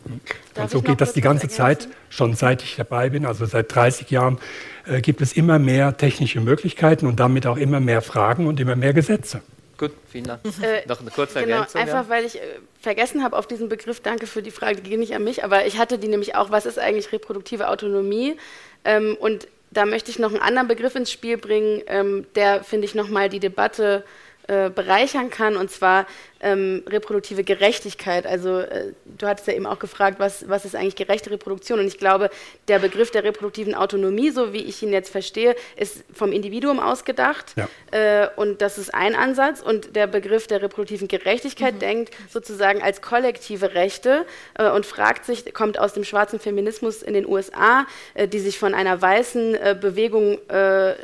Darf und so geht das die ganze Zeit, schon seit ich dabei bin, also seit 30 Jahren, äh, gibt es immer mehr technische Möglichkeiten und damit auch immer mehr Fragen und immer mehr Gesetze. Gut, vielen Dank. Äh, Noch eine kurze genau, Ergänzung. Einfach, ja. weil ich äh, vergessen habe auf diesen Begriff, danke für die Frage, die geht nicht an mich, aber ich hatte die nämlich auch, was ist eigentlich reproduktive Autonomie? Ähm, und da möchte ich noch einen anderen Begriff ins Spiel bringen, ähm, der, finde ich, nochmal die Debatte äh, bereichern kann, und zwar ähm, reproduktive Gerechtigkeit. Also äh, du hattest ja eben auch gefragt, was, was ist eigentlich gerechte Reproduktion? Und ich glaube, der Begriff der reproduktiven Autonomie, so wie ich ihn jetzt verstehe, ist vom Individuum ausgedacht. Ja. Äh, und das ist ein Ansatz. Und der Begriff der reproduktiven Gerechtigkeit mhm. denkt sozusagen als kollektive Rechte äh, und fragt sich, kommt aus dem schwarzen Feminismus in den USA, äh, die sich von einer weißen äh, Bewegung, äh,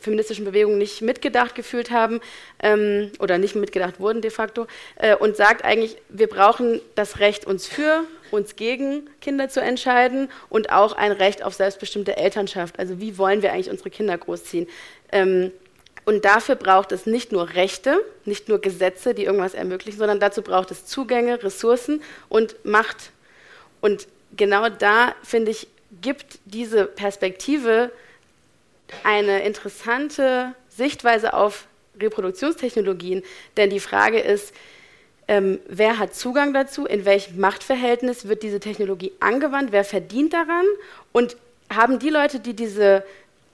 feministischen Bewegung nicht mitgedacht gefühlt haben ähm, oder nicht mitgedacht wurden de facto äh, und sagt eigentlich, wir brauchen das Recht, uns für, uns gegen Kinder zu entscheiden und auch ein Recht auf selbstbestimmte Elternschaft. Also wie wollen wir eigentlich unsere Kinder großziehen? Ähm, und dafür braucht es nicht nur Rechte, nicht nur Gesetze, die irgendwas ermöglichen, sondern dazu braucht es Zugänge, Ressourcen und Macht. Und genau da, finde ich, gibt diese Perspektive eine interessante Sichtweise auf Reproduktionstechnologien. Denn die Frage ist, ähm, wer hat Zugang dazu, in welchem Machtverhältnis wird diese Technologie angewandt, wer verdient daran und haben die Leute, die diese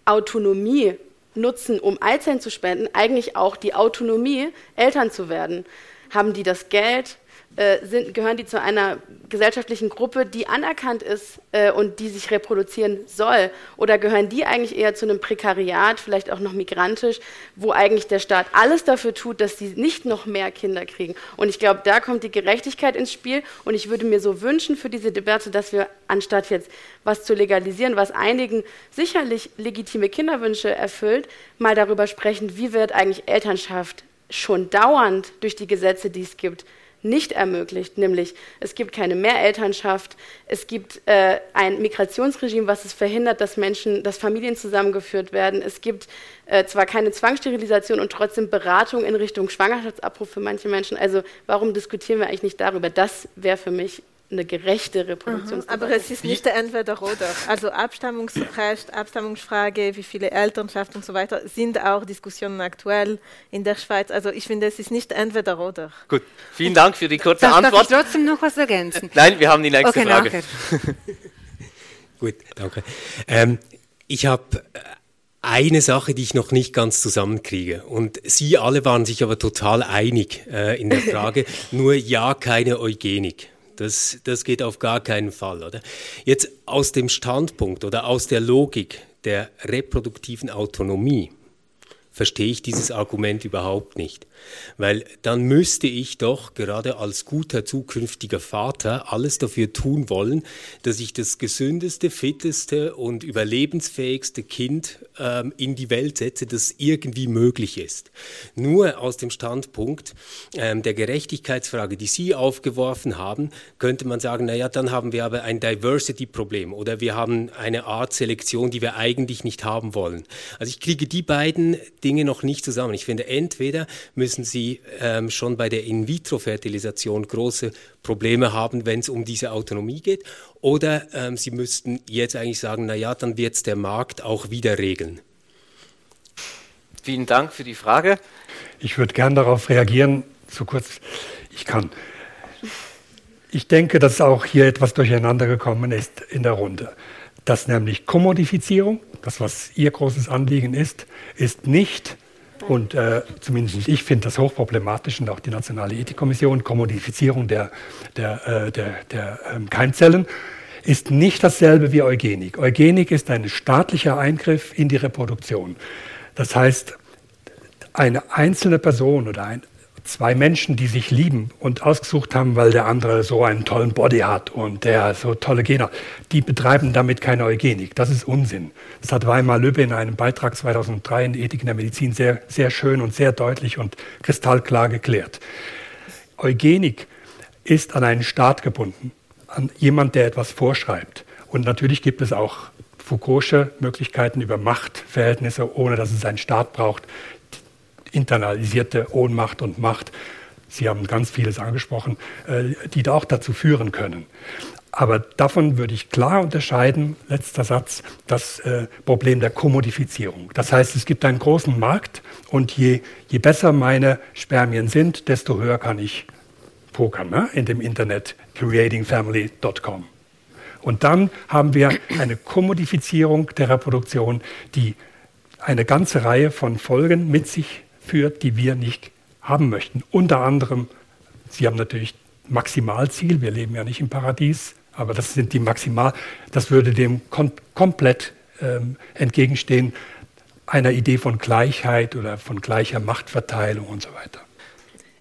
Autonomie nutzen, um Eizellen zu spenden, eigentlich auch die Autonomie, Eltern zu werden? Haben die das Geld, äh, sind, gehören die zu einer gesellschaftlichen Gruppe, die anerkannt ist äh, und die sich reproduzieren soll? Oder gehören die eigentlich eher zu einem Prekariat, vielleicht auch noch migrantisch, wo eigentlich der Staat alles dafür tut, dass sie nicht noch mehr Kinder kriegen? Und ich glaube, da kommt die Gerechtigkeit ins Spiel. Und ich würde mir so wünschen für diese Debatte, dass wir anstatt jetzt was zu legalisieren, was einigen sicherlich legitime Kinderwünsche erfüllt, mal darüber sprechen, wie wird eigentlich Elternschaft schon dauernd durch die Gesetze, die es gibt, nicht ermöglicht, nämlich es gibt keine Mehrelternschaft, es gibt äh, ein Migrationsregime, was es verhindert, dass Menschen, dass Familien zusammengeführt werden, es gibt äh, zwar keine Zwangssterilisation und trotzdem Beratung in Richtung Schwangerschaftsabbruch für manche Menschen. Also warum diskutieren wir eigentlich nicht darüber? Das wäre für mich eine gerechte Reproduktionsdebatte. Aber es ist nicht der Entweder-Oder. Also Abstammungsrecht, Abstammungsfrage, wie viele Elternschaft und so weiter, sind auch Diskussionen aktuell in der Schweiz. Also ich finde, es ist nicht Entweder-Oder. Gut, vielen Dank für die kurze darf, Antwort. Darf ich trotzdem noch was ergänzen? Nein, wir haben die nächste okay, Frage. Gut, danke. Ähm, ich habe eine Sache, die ich noch nicht ganz zusammenkriege. Und Sie alle waren sich aber total einig äh, in der Frage, nur ja, keine Eugenik. Das, das geht auf gar keinen Fall, oder? Jetzt aus dem Standpunkt oder aus der Logik der reproduktiven Autonomie verstehe ich dieses Argument überhaupt nicht. Weil dann müsste ich doch gerade als guter zukünftiger Vater alles dafür tun wollen, dass ich das gesündeste, fitteste und überlebensfähigste Kind ähm, in die Welt setze, das irgendwie möglich ist. Nur aus dem Standpunkt ähm, der Gerechtigkeitsfrage, die Sie aufgeworfen haben, könnte man sagen, naja, dann haben wir aber ein Diversity-Problem oder wir haben eine Art Selektion, die wir eigentlich nicht haben wollen. Also ich kriege die beiden Dinge noch nicht zusammen. Ich finde, entweder müssen Sie ähm, schon bei der In-vitro-Fertilisation große Probleme haben, wenn es um diese Autonomie geht, oder ähm, Sie müssten jetzt eigentlich sagen, na ja, dann wird es der Markt auch wieder regeln. Vielen Dank für die Frage. Ich würde gern darauf reagieren, so kurz ich kann. Ich denke, dass auch hier etwas durcheinander gekommen ist in der Runde. Dass nämlich Kommodifizierung, das was Ihr großes Anliegen ist, ist nicht und äh, zumindest ich finde das hochproblematisch und auch die Nationale Ethikkommission, Kommodifizierung der, der, äh, der, der ähm, Keimzellen, ist nicht dasselbe wie Eugenik. Eugenik ist ein staatlicher Eingriff in die Reproduktion. Das heißt, eine einzelne Person oder ein zwei Menschen, die sich lieben und ausgesucht haben, weil der andere so einen tollen Body hat und der so tolle Gene hat, die betreiben damit keine Eugenik. Das ist Unsinn. Das hat Weimar Lübbe in einem Beitrag 2003 in Ethik in der Medizin sehr, sehr schön und sehr deutlich und kristallklar geklärt. Eugenik ist an einen Staat gebunden, an jemand, der etwas vorschreibt. Und natürlich gibt es auch Foucault'sche Möglichkeiten über Machtverhältnisse, ohne dass es einen Staat braucht, internalisierte Ohnmacht und Macht Sie haben ganz vieles angesprochen, äh, die auch dazu führen können. Aber davon würde ich klar unterscheiden, letzter Satz, das äh, Problem der Kommodifizierung. Das heißt, es gibt einen großen Markt und je, je besser meine Spermien sind, desto höher kann ich pokern ne? in dem Internet creatingfamily.com. Und dann haben wir eine Kommodifizierung der Reproduktion, die eine ganze Reihe von Folgen mit sich führt, die wir nicht haben möchten. Unter anderem, Sie haben natürlich Maximalziel, wir leben ja nicht im Paradies, aber das sind die maximal, das würde dem kom komplett ähm, entgegenstehen, einer Idee von Gleichheit oder von gleicher Machtverteilung und so weiter.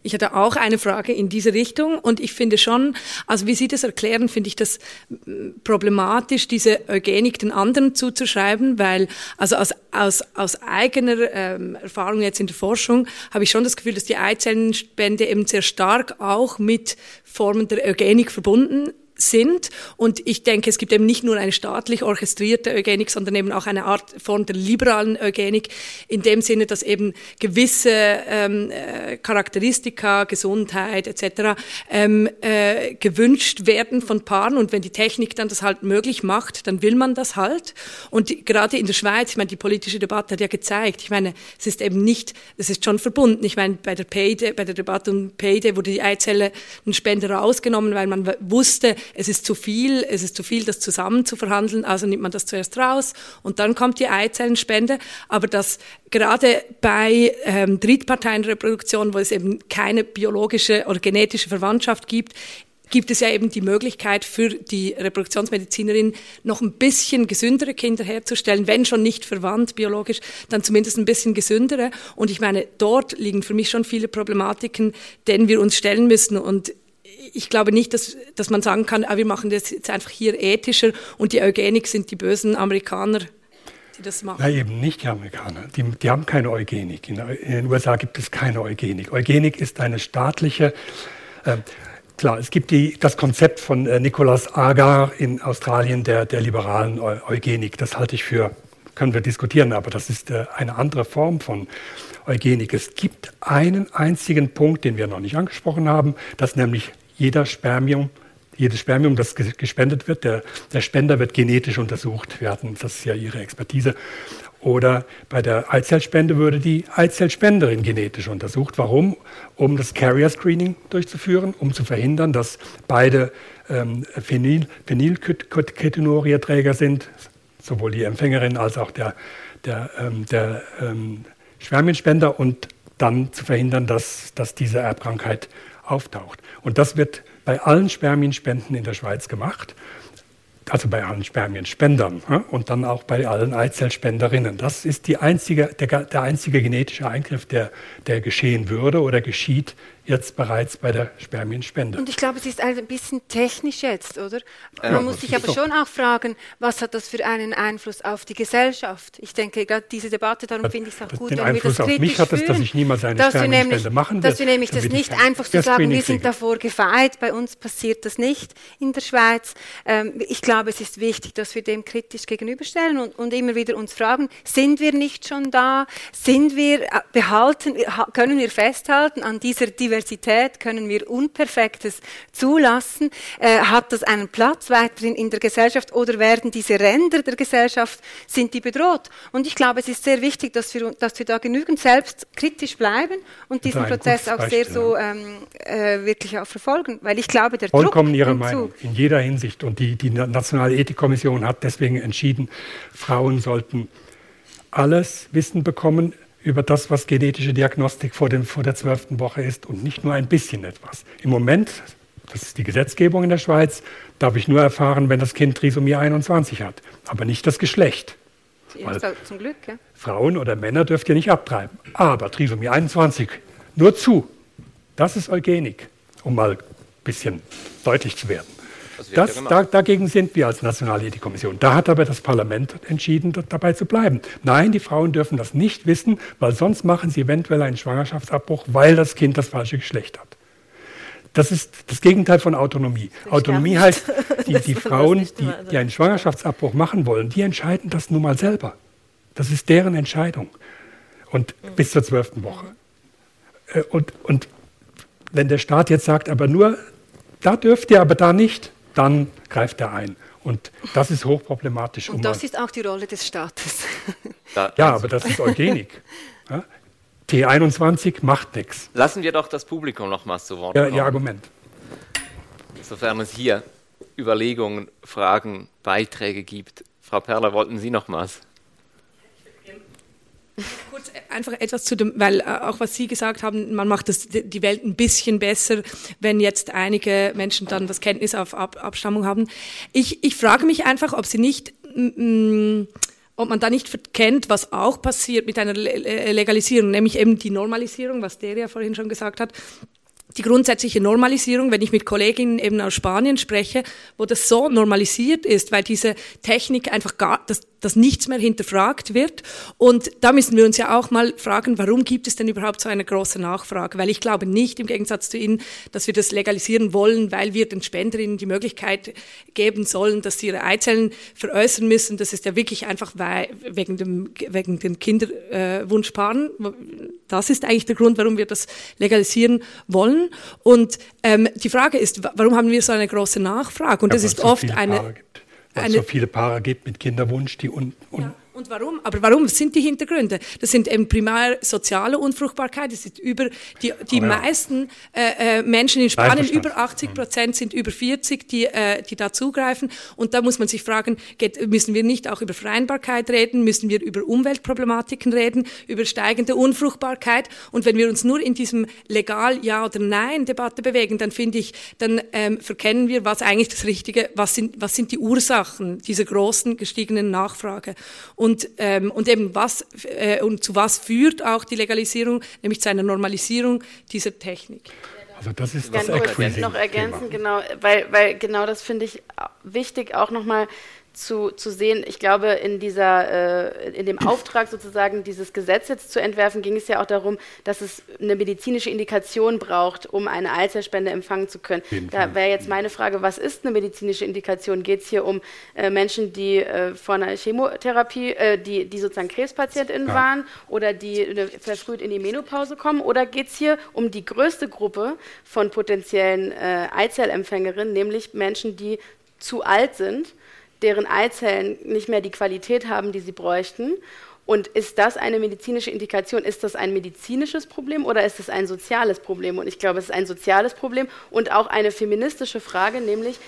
Ich hatte auch eine Frage in diese Richtung. Und ich finde schon, also wie Sie das erklären, finde ich das mm, problematisch, diese Eugenik den anderen zuzuschreiben, weil also aus, aus, aus eigener ähm, Erfahrung jetzt in der Forschung habe ich schon das Gefühl, dass die Eizellenspende eben sehr stark auch mit Formen der Eugenik verbunden sind. Und ich denke, es gibt eben nicht nur eine staatlich orchestrierte Eugenik, sondern eben auch eine Art Form der liberalen Eugenik, in dem Sinne, dass eben gewisse ähm, äh, Charakteristika, Gesundheit etc. Ähm, äh, gewünscht werden von Paaren. Und wenn die Technik dann das halt möglich macht, dann will man das halt. Und die, gerade in der Schweiz, ich meine, die politische Debatte hat ja gezeigt, ich meine, es ist eben nicht, es ist schon verbunden. Ich meine, bei der Payday, bei der Debatte um Payday wurde die Eizelle ein Spender rausgenommen, weil man wusste, es ist zu viel, es ist zu viel, das zusammen zu verhandeln, also nimmt man das zuerst raus und dann kommt die Eizellenspende. Aber dass gerade bei ähm, Drittparteienreproduktion, wo es eben keine biologische oder genetische Verwandtschaft gibt, gibt es ja eben die Möglichkeit für die Reproduktionsmedizinerin noch ein bisschen gesündere Kinder herzustellen, wenn schon nicht verwandt biologisch, dann zumindest ein bisschen gesündere. Und ich meine, dort liegen für mich schon viele Problematiken, denen wir uns stellen müssen. Und ich glaube nicht, dass, dass man sagen kann, ah, wir machen das jetzt einfach hier ethischer und die Eugenik sind die bösen Amerikaner, die das machen. Nein, eben nicht die Amerikaner. Die, die haben keine Eugenik. In, den USA gibt es keine Eugenik. Eugenik ist eine staatliche. Äh, klar, es gibt die, das Konzept von äh, Nicolas Agar in Australien der, der liberalen Eugenik. Das halte ich für, können wir diskutieren, aber das ist äh, eine andere Form von Eugenik. Es gibt einen einzigen Punkt, den wir noch nicht angesprochen haben, dass nämlich jeder Spermium, jedes Spermium, das gespendet wird, der, der Spender wird genetisch untersucht. Hatten, das ist ja Ihre Expertise. Oder bei der Eizellspende würde die Eizellspenderin genetisch untersucht. Warum? Um das Carrier Screening durchzuführen, um zu verhindern, dass beide ähm, Phenyl, Phenylketonuria-Träger sind, sowohl die Empfängerin als auch der, der, ähm, der ähm, Spermienspender und dann zu verhindern, dass, dass diese Erbkrankheit auftaucht. Und das wird bei allen Spermienspenden in der Schweiz gemacht also bei allen Spermienspendern und dann auch bei allen Eizellspenderinnen. Das ist einzige, der, der einzige genetische Eingriff, der, der geschehen würde oder geschieht jetzt bereits bei der Spermienspende. Und ich glaube, es ist ein bisschen technisch jetzt, oder? Man ja, muss sich aber schon auch fragen, was hat das für einen Einfluss auf die Gesellschaft? Ich denke, gerade diese Debatte, darum finde ich es auch gut, den wenn Einfluss wir das kritisch auf mich hat es, dass ich niemals eine Spermienspende nämlich, machen will. Dass wir nämlich das nicht einfach so sagen, wir sind davor gefeit, bei uns passiert das nicht in der Schweiz. Ähm, ich glaube, es ist wichtig, dass wir dem kritisch gegenüberstellen und, und immer wieder uns fragen, sind wir nicht schon da? Sind wir äh, behalten, können wir festhalten an dieser Diversität Diversität können wir Unperfektes zulassen? Äh, hat das einen Platz weiterhin in der Gesellschaft oder werden diese Ränder der Gesellschaft, sind die bedroht? Und ich glaube, es ist sehr wichtig, dass wir, dass wir da genügend selbstkritisch bleiben und diesen Prozess auch sehr so ähm, äh, wirklich auch verfolgen, weil ich glaube, der Vollkommen Druck Ihre Meinung, in jeder Hinsicht. Und die, die Nationale Ethikkommission hat deswegen entschieden, Frauen sollten alles Wissen bekommen, über das, was genetische Diagnostik vor, dem, vor der zwölften Woche ist und nicht nur ein bisschen etwas. Im Moment, das ist die Gesetzgebung in der Schweiz, darf ich nur erfahren, wenn das Kind Trisomie 21 hat, aber nicht das Geschlecht. Zum Glück, ja. Frauen oder Männer dürft ihr nicht abtreiben. Aber Trisomie 21, nur zu. Das ist Eugenik, um mal ein bisschen deutlich zu werden. Das, da, dagegen sind wir als Nationale Ethikkommission. Da hat aber das Parlament entschieden, dabei zu bleiben. Nein, die Frauen dürfen das nicht wissen, weil sonst machen sie eventuell einen Schwangerschaftsabbruch, weil das Kind das falsche Geschlecht hat. Das ist das Gegenteil von Autonomie. Autonomie heißt, die, die Frauen, die, die einen Schwangerschaftsabbruch machen wollen, die entscheiden das nun mal selber. Das ist deren Entscheidung. Und mhm. bis zur zwölften Woche. Äh, und, und wenn der Staat jetzt sagt, aber nur da dürft ihr, aber da nicht, dann greift er ein. Und das ist hochproblematisch. Und das ist auch die Rolle des Staates. ja, aber das ist Eugenik. Ja? T21 macht nichts. Lassen wir doch das Publikum nochmals zu Wort kommen. Ja, Ihr Argument. Sofern es hier Überlegungen, Fragen, Beiträge gibt. Frau Perler, wollten Sie nochmals? Kurz einfach etwas zu dem, weil äh, auch was Sie gesagt haben, man macht das, die Welt ein bisschen besser, wenn jetzt einige Menschen dann das Kenntnis auf Ab Abstammung haben. Ich, ich frage mich einfach, ob Sie nicht, ob man da nicht verkennt, was auch passiert mit einer Legalisierung, nämlich eben die Normalisierung, was der ja vorhin schon gesagt hat die grundsätzliche Normalisierung, wenn ich mit Kolleginnen eben aus Spanien spreche, wo das so normalisiert ist, weil diese Technik einfach gar, das, dass nichts mehr hinterfragt wird. Und da müssen wir uns ja auch mal fragen, warum gibt es denn überhaupt so eine große Nachfrage? Weil ich glaube nicht, im Gegensatz zu Ihnen, dass wir das legalisieren wollen, weil wir den Spenderinnen die Möglichkeit geben sollen, dass sie ihre Eizellen veräußern müssen. Das ist ja wirklich einfach wegen, dem, wegen den Kinderwunschpaaren. Das ist eigentlich der Grund, warum wir das legalisieren wollen. Und ähm, die Frage ist, warum haben wir so eine große Nachfrage? Und ja, das ist oft eine weil es so viele Paare gibt mit Kinderwunsch, die un, un ja. Und warum? Aber warum sind die Hintergründe? Das sind eben primär soziale Unfruchtbarkeit. Das sind über die, die ja. meisten äh, äh Menschen in Spanien, über 80 Prozent sind über 40, die, äh, die da zugreifen. Und da muss man sich fragen, geht, müssen wir nicht auch über Vereinbarkeit reden? Müssen wir über Umweltproblematiken reden? Über steigende Unfruchtbarkeit? Und wenn wir uns nur in diesem legal Ja oder Nein Debatte bewegen, dann finde ich, dann ähm, verkennen wir, was eigentlich das Richtige, was sind, was sind die Ursachen dieser großen gestiegenen Nachfrage? Und, ähm, und eben was äh, und zu was führt auch die Legalisierung, nämlich zu einer Normalisierung dieser Technik. Also das ist das Ganz kurz noch ergänzen, genau, weil, weil genau das finde ich wichtig, auch nochmal zu, zu sehen. Ich glaube, in, dieser, äh, in dem Auftrag sozusagen, dieses Gesetz jetzt zu entwerfen, ging es ja auch darum, dass es eine medizinische Indikation braucht, um eine Eizellspende empfangen zu können. Da wäre jetzt meine Frage, was ist eine medizinische Indikation? Geht es hier um äh, Menschen, die äh, vor einer Chemotherapie, äh, die, die sozusagen KrebspatientInnen ja. waren oder die verfrüht in die Menopause kommen? Oder geht es hier um die größte Gruppe von potenziellen äh, Eizellempfängerinnen, nämlich Menschen, die zu alt sind? Deren Eizellen nicht mehr die Qualität haben, die sie bräuchten. Und ist das eine medizinische Indikation? Ist das ein medizinisches Problem oder ist es ein soziales Problem? Und ich glaube, es ist ein soziales Problem und auch eine feministische Frage, nämlich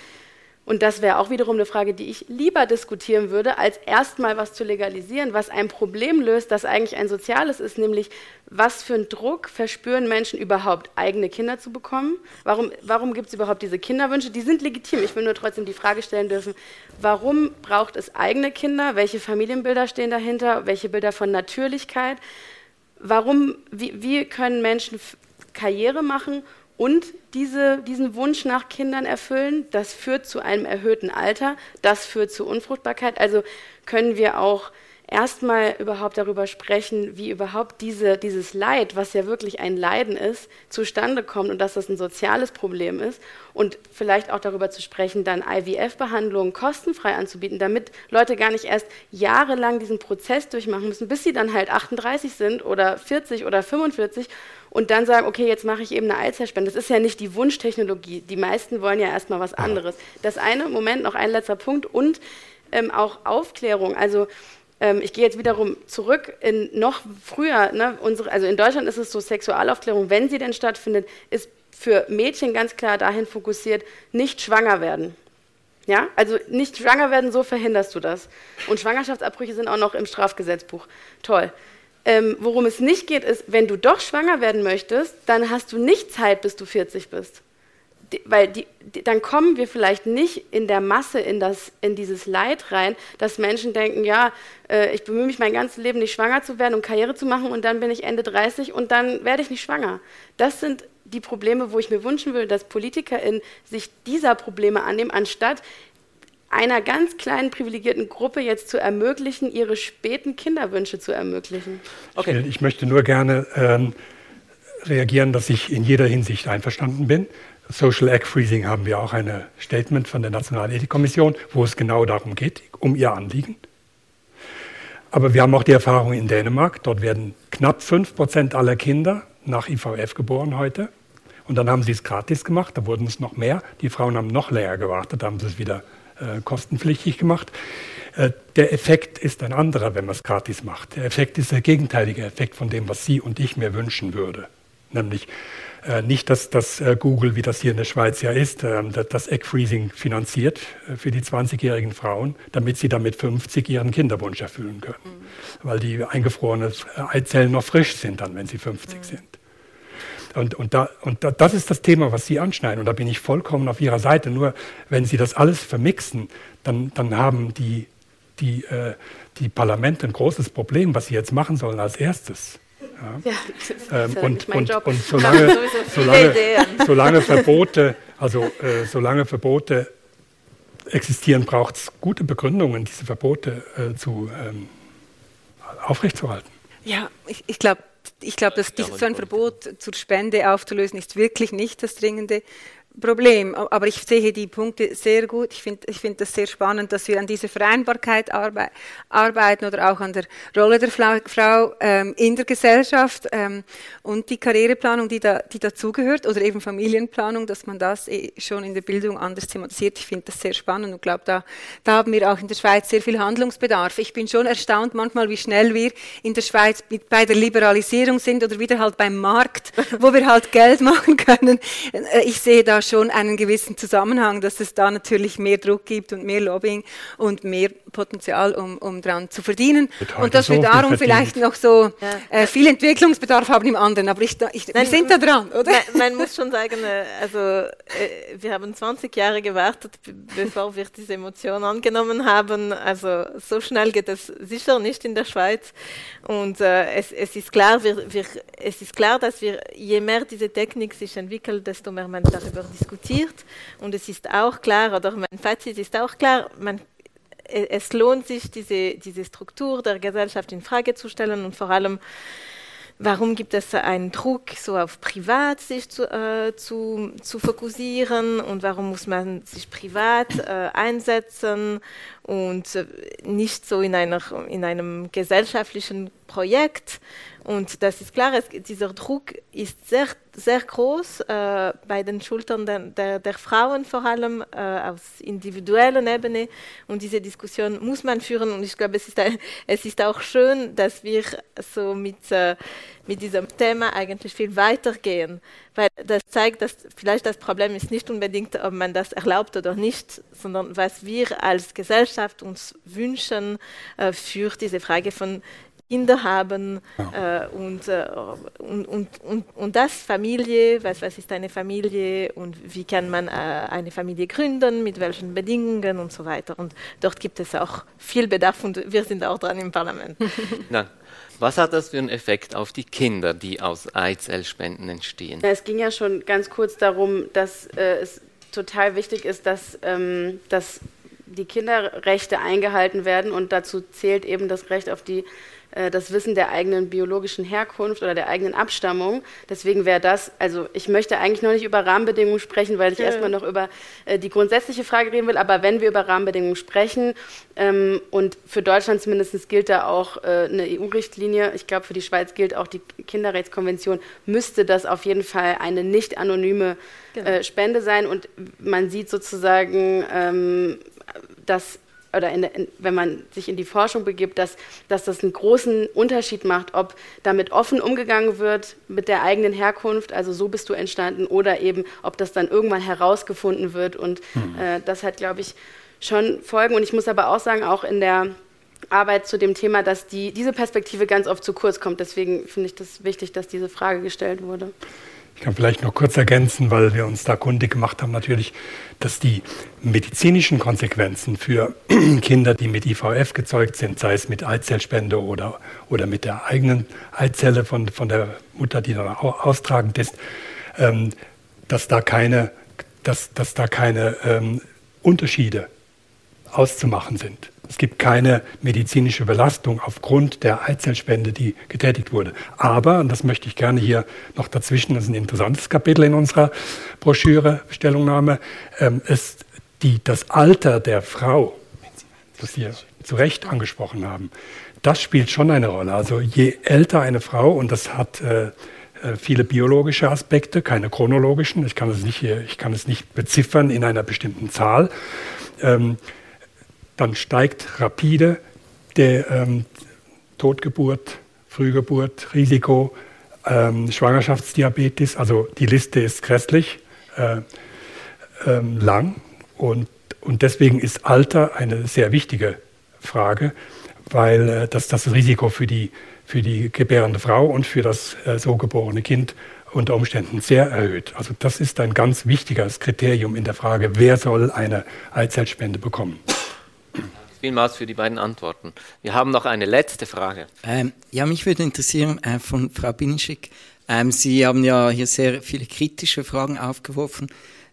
und das wäre auch wiederum eine Frage, die ich lieber diskutieren würde, als erstmal was zu legalisieren, was ein Problem löst, das eigentlich ein soziales ist, nämlich was für einen Druck verspüren Menschen überhaupt, eigene Kinder zu bekommen? Warum, warum gibt es überhaupt diese Kinderwünsche? Die sind legitim. Ich will nur trotzdem die Frage stellen dürfen, warum braucht es eigene Kinder? Welche Familienbilder stehen dahinter? Welche Bilder von Natürlichkeit? Warum, wie, wie können Menschen Karriere machen und diese, diesen Wunsch nach Kindern erfüllen. Das führt zu einem erhöhten Alter, das führt zu Unfruchtbarkeit. Also können wir auch erstmal überhaupt darüber sprechen, wie überhaupt diese, dieses Leid, was ja wirklich ein Leiden ist, zustande kommt und dass das ein soziales Problem ist und vielleicht auch darüber zu sprechen, dann IVF-Behandlungen kostenfrei anzubieten, damit Leute gar nicht erst jahrelang diesen Prozess durchmachen müssen, bis sie dann halt 38 sind oder 40 oder 45 und dann sagen, okay, jetzt mache ich eben eine Eizellspende. Das ist ja nicht die Wunschtechnologie. Die meisten wollen ja erstmal was anderes. Das eine, Moment, noch ein letzter Punkt und ähm, auch Aufklärung. Also ähm, ich gehe jetzt wiederum zurück in noch früher, ne, unsere, also in Deutschland ist es so, Sexualaufklärung, wenn sie denn stattfindet, ist für Mädchen ganz klar dahin fokussiert, nicht schwanger werden. Ja, also nicht schwanger werden, so verhinderst du das. Und Schwangerschaftsabbrüche sind auch noch im Strafgesetzbuch. Toll. Ähm, worum es nicht geht, ist, wenn du doch schwanger werden möchtest, dann hast du nicht Zeit, bis du 40 bist weil die, die, dann kommen wir vielleicht nicht in der Masse in, das, in dieses Leid rein, dass Menschen denken, ja, äh, ich bemühe mich mein ganzes Leben nicht schwanger zu werden und Karriere zu machen und dann bin ich Ende 30 und dann werde ich nicht schwanger. Das sind die Probleme, wo ich mir wünschen würde, dass PolitikerInnen sich dieser Probleme annehmen, anstatt einer ganz kleinen privilegierten Gruppe jetzt zu ermöglichen, ihre späten Kinderwünsche zu ermöglichen. Okay. Ich möchte nur gerne ähm, reagieren, dass ich in jeder Hinsicht einverstanden bin. Social Egg Freezing haben wir auch ein Statement von der Nationalen Ethikkommission, wo es genau darum geht, um ihr Anliegen. Aber wir haben auch die Erfahrung in Dänemark. Dort werden knapp 5% aller Kinder nach IVF geboren heute. Und dann haben sie es gratis gemacht, da wurden es noch mehr. Die Frauen haben noch länger gewartet, da haben sie es wieder äh, kostenpflichtig gemacht. Äh, der Effekt ist ein anderer, wenn man es gratis macht. Der Effekt ist der gegenteilige Effekt von dem, was Sie und ich mir wünschen würde. Nämlich äh, nicht, dass, äh, Google, wie das hier in der Schweiz ja ist, äh, das Egg-Freezing finanziert für die 20-jährigen Frauen, damit sie damit 50 ihren Kinderwunsch erfüllen können. Mhm. Weil die eingefrorenen Eizellen noch frisch sind dann, wenn sie 50 mhm. sind. Und, und, da, und da, das ist das Thema, was Sie anschneiden. Und da bin ich vollkommen auf Ihrer Seite. Nur wenn Sie das alles vermixen, dann, dann haben die, die, äh, die Parlamente ein großes Problem, was sie jetzt machen sollen als erstes. Ja. Ja, ähm, und, und, und, solange, solange, solange Verbote, also äh, solange Verbote existieren, braucht es gute Begründungen, diese Verbote äh, zu ähm, aufrechtzuerhalten. Ja, ich, ich glaube, ich glaube, dass dieses, so ein Verbot zur Spende aufzulösen, ist wirklich nicht das dringende Problem. Aber ich sehe die Punkte sehr gut. Ich finde ich find das sehr spannend, dass wir an dieser Vereinbarkeit arbe arbeiten oder auch an der Rolle der Frau, Frau ähm, in der Gesellschaft ähm, und die Karriereplanung, die, da, die dazugehört oder eben Familienplanung, dass man das eh schon in der Bildung anders thematisiert. Ich finde das sehr spannend und glaube, da, da haben wir auch in der Schweiz sehr viel Handlungsbedarf. Ich bin schon erstaunt manchmal, wie schnell wir in der Schweiz mit, bei der Liberalisierung sind oder wieder halt beim Markt, wo wir halt Geld machen können. Äh, ich sehe da schon einen gewissen Zusammenhang, dass es da natürlich mehr Druck gibt und mehr Lobbying und mehr Potenzial, um, um dran zu verdienen. Und dass so wir darum vielleicht noch so ja. äh, viel Entwicklungsbedarf haben im anderen. Aber ich, ich, Nein, wir sind da dran, oder? Man, man muss schon sagen, äh, also äh, wir haben 20 Jahre gewartet, bevor wir diese Emotion angenommen haben. Also so schnell geht es sicher nicht in der Schweiz. Und äh, es, es, ist klar, wir, wir, es ist klar, dass wir, je mehr diese Technik sich entwickelt, desto mehr man darüber diskutiert. Und es ist auch klar, oder mein Fazit ist auch klar, man es lohnt sich, diese, diese Struktur der Gesellschaft in Frage zu stellen und vor allem, warum gibt es einen Druck, so auf privat sich zu, äh, zu, zu fokussieren und warum muss man sich privat äh, einsetzen und äh, nicht so in, einer, in einem gesellschaftlichen Projekt. Und das ist klar, es, dieser Druck ist sehr, sehr groß äh, bei den Schultern der, der, der Frauen vor allem äh, auf individueller Ebene. Und diese Diskussion muss man führen. Und ich glaube, es ist, es ist auch schön, dass wir so mit, äh, mit diesem Thema eigentlich viel weitergehen. Weil das zeigt, dass vielleicht das Problem ist nicht unbedingt, ob man das erlaubt oder nicht, sondern was wir als Gesellschaft uns wünschen äh, für diese Frage von Kinder haben ja. äh, und, äh, und, und, und, und das Familie, was, was ist eine Familie und wie kann man äh, eine Familie gründen, mit welchen Bedingungen und so weiter. Und dort gibt es auch viel Bedarf und wir sind auch dran im Parlament. Na, was hat das für einen Effekt auf die Kinder, die aus Eizellspenden entstehen? Ja, es ging ja schon ganz kurz darum, dass äh, es total wichtig ist, dass, ähm, dass die Kinderrechte eingehalten werden und dazu zählt eben das Recht auf die äh, das Wissen der eigenen biologischen Herkunft oder der eigenen Abstammung. Deswegen wäre das, also ich möchte eigentlich noch nicht über Rahmenbedingungen sprechen, weil ich ja. erstmal noch über äh, die grundsätzliche Frage reden will. Aber wenn wir über Rahmenbedingungen sprechen, ähm, und für Deutschland zumindest gilt da auch äh, eine EU-Richtlinie, ich glaube für die Schweiz gilt auch die Kinderrechtskonvention, müsste das auf jeden Fall eine nicht anonyme genau. äh, Spende sein. Und man sieht sozusagen, ähm, dass oder in, in, wenn man sich in die Forschung begibt, dass, dass das einen großen Unterschied macht, ob damit offen umgegangen wird mit der eigenen Herkunft, also so bist du entstanden, oder eben, ob das dann irgendwann herausgefunden wird. Und mhm. äh, das hat, glaube ich, schon Folgen. Und ich muss aber auch sagen, auch in der Arbeit zu dem Thema, dass die, diese Perspektive ganz oft zu kurz kommt. Deswegen finde ich das wichtig, dass diese Frage gestellt wurde. Ich kann vielleicht noch kurz ergänzen, weil wir uns da kundig gemacht haben, natürlich, dass die medizinischen Konsequenzen für Kinder, die mit IVF gezeugt sind, sei es mit Eizellspende oder, oder mit der eigenen Eizelle von, von der Mutter, die dann austragend ist, ähm, dass da keine, dass, dass da keine ähm, Unterschiede auszumachen sind. Es gibt keine medizinische Belastung aufgrund der Eizellspende, die getätigt wurde. Aber, und das möchte ich gerne hier noch dazwischen, das ist ein interessantes Kapitel in unserer Broschüre, Stellungnahme, ähm, ist die, das Alter der Frau, das wir zu Recht angesprochen haben, das spielt schon eine Rolle. Also je älter eine Frau, und das hat äh, äh, viele biologische Aspekte, keine chronologischen. Ich kann es nicht, ich kann es nicht beziffern in einer bestimmten Zahl. Ähm, dann steigt rapide der ähm, Totgeburt, Frühgeburt, Risiko, ähm, Schwangerschaftsdiabetes. Also die Liste ist grässlich äh, ähm, lang und, und deswegen ist Alter eine sehr wichtige Frage, weil äh, das das Risiko für die, für die gebärende Frau und für das äh, so geborene Kind unter Umständen sehr erhöht. Also das ist ein ganz wichtiges Kriterium in der Frage, wer soll eine Eizellspende bekommen. Vielmals für die beiden Antworten. Wir haben noch eine letzte Frage. Ähm, ja, mich würde interessieren äh, von Frau Binischek. Ähm, Sie haben ja hier sehr viele kritische Fragen aufgeworfen.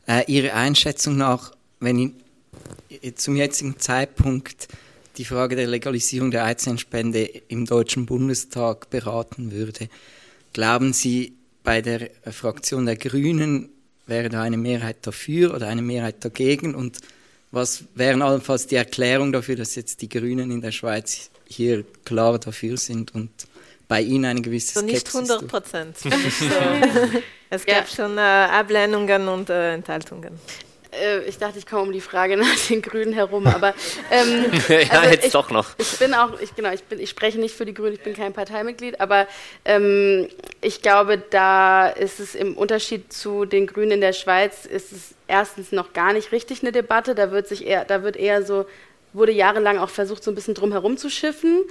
Äh, Ihre Einschätzung nach, wenn ich, zum jetzigen Zeitpunkt die Frage der Legalisierung der Eizellenspende im Deutschen Bundestag beraten würde, glauben Sie, bei der Fraktion der Grünen wäre da eine Mehrheit dafür oder eine Mehrheit dagegen? Und was wären allenfalls die Erklärung dafür, dass jetzt die Grünen in der Schweiz hier klar dafür sind und bei Ihnen eine gewisse so nicht 100 Prozent. so, es gab ja. schon äh, Ablehnungen und äh, Enthaltungen. Äh, ich dachte, ich komme um die Frage nach den Grünen herum, aber ähm, ja, also jetzt ich, doch noch. Ich bin auch, ich, genau, ich, bin, ich spreche nicht für die Grünen, ich bin kein Parteimitglied, aber ähm, ich glaube, da ist es im Unterschied zu den Grünen in der Schweiz, ist es erstens noch gar nicht richtig eine Debatte. Da wird sich eher, da wird eher so, wurde jahrelang auch versucht, so ein bisschen drum herum zu schiffen.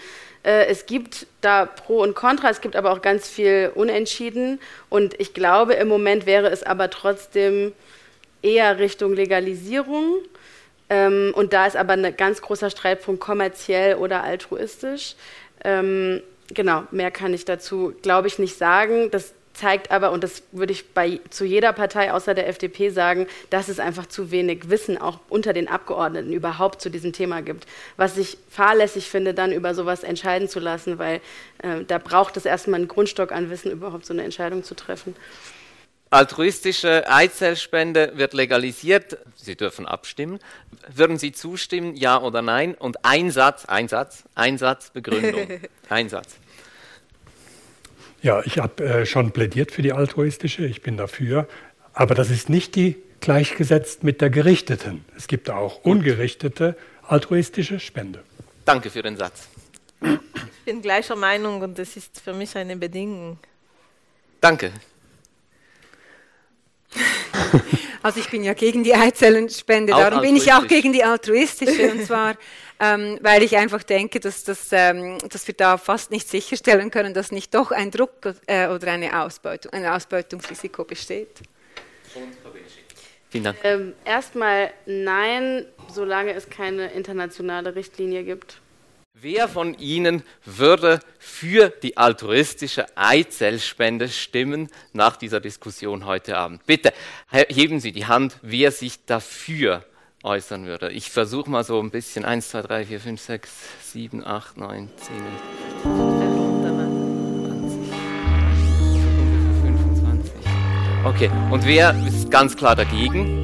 Äh, es gibt da Pro und Contra, es gibt aber auch ganz viel Unentschieden. Und ich glaube, im Moment wäre es aber trotzdem eher Richtung Legalisierung. Ähm, und da ist aber ein ganz großer Streitpunkt kommerziell oder altruistisch. Ähm, genau, mehr kann ich dazu, glaube ich, nicht sagen. Das zeigt aber, und das würde ich bei, zu jeder Partei außer der FDP sagen, dass es einfach zu wenig Wissen auch unter den Abgeordneten überhaupt zu diesem Thema gibt. Was ich fahrlässig finde, dann über sowas entscheiden zu lassen, weil äh, da braucht es erstmal einen Grundstock an Wissen, überhaupt so eine Entscheidung zu treffen. Altruistische Eizellspende wird legalisiert. Sie dürfen abstimmen. Würden Sie zustimmen, ja oder nein? Und ein Satz, ein Satz, ein Satz, Begründung. Ein Satz. Ja, ich habe äh, schon plädiert für die altruistische. Ich bin dafür. Aber das ist nicht die gleichgesetzt mit der gerichteten. Es gibt auch ungerichtete altruistische Spende. Danke für den Satz. Ich bin gleicher Meinung und das ist für mich eine Bedingung. Danke. Also ich bin ja gegen die Eizellenspende, darum bin ich auch gegen die altruistische. Und zwar, ähm, weil ich einfach denke, dass, dass, ähm, dass wir da fast nicht sicherstellen können, dass nicht doch ein Druck äh, oder eine Ausbeutung, ein Ausbeutungsrisiko besteht. Vielen Dank. Ähm, erstmal nein, solange es keine internationale Richtlinie gibt. Wer von Ihnen würde für die altruistische Eizellspende stimmen nach dieser Diskussion heute Abend? Bitte heben Sie die Hand, wer sich dafür äußern würde. Ich versuche mal so ein bisschen. 1, 2, 3, 4, 5, 6, 7, 8, 9, 10, 25. Okay, und wer ist ganz klar dagegen?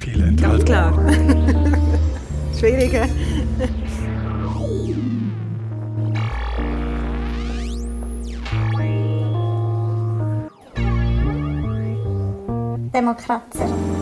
Viele Ganz klar. Schwierige. Demokrater.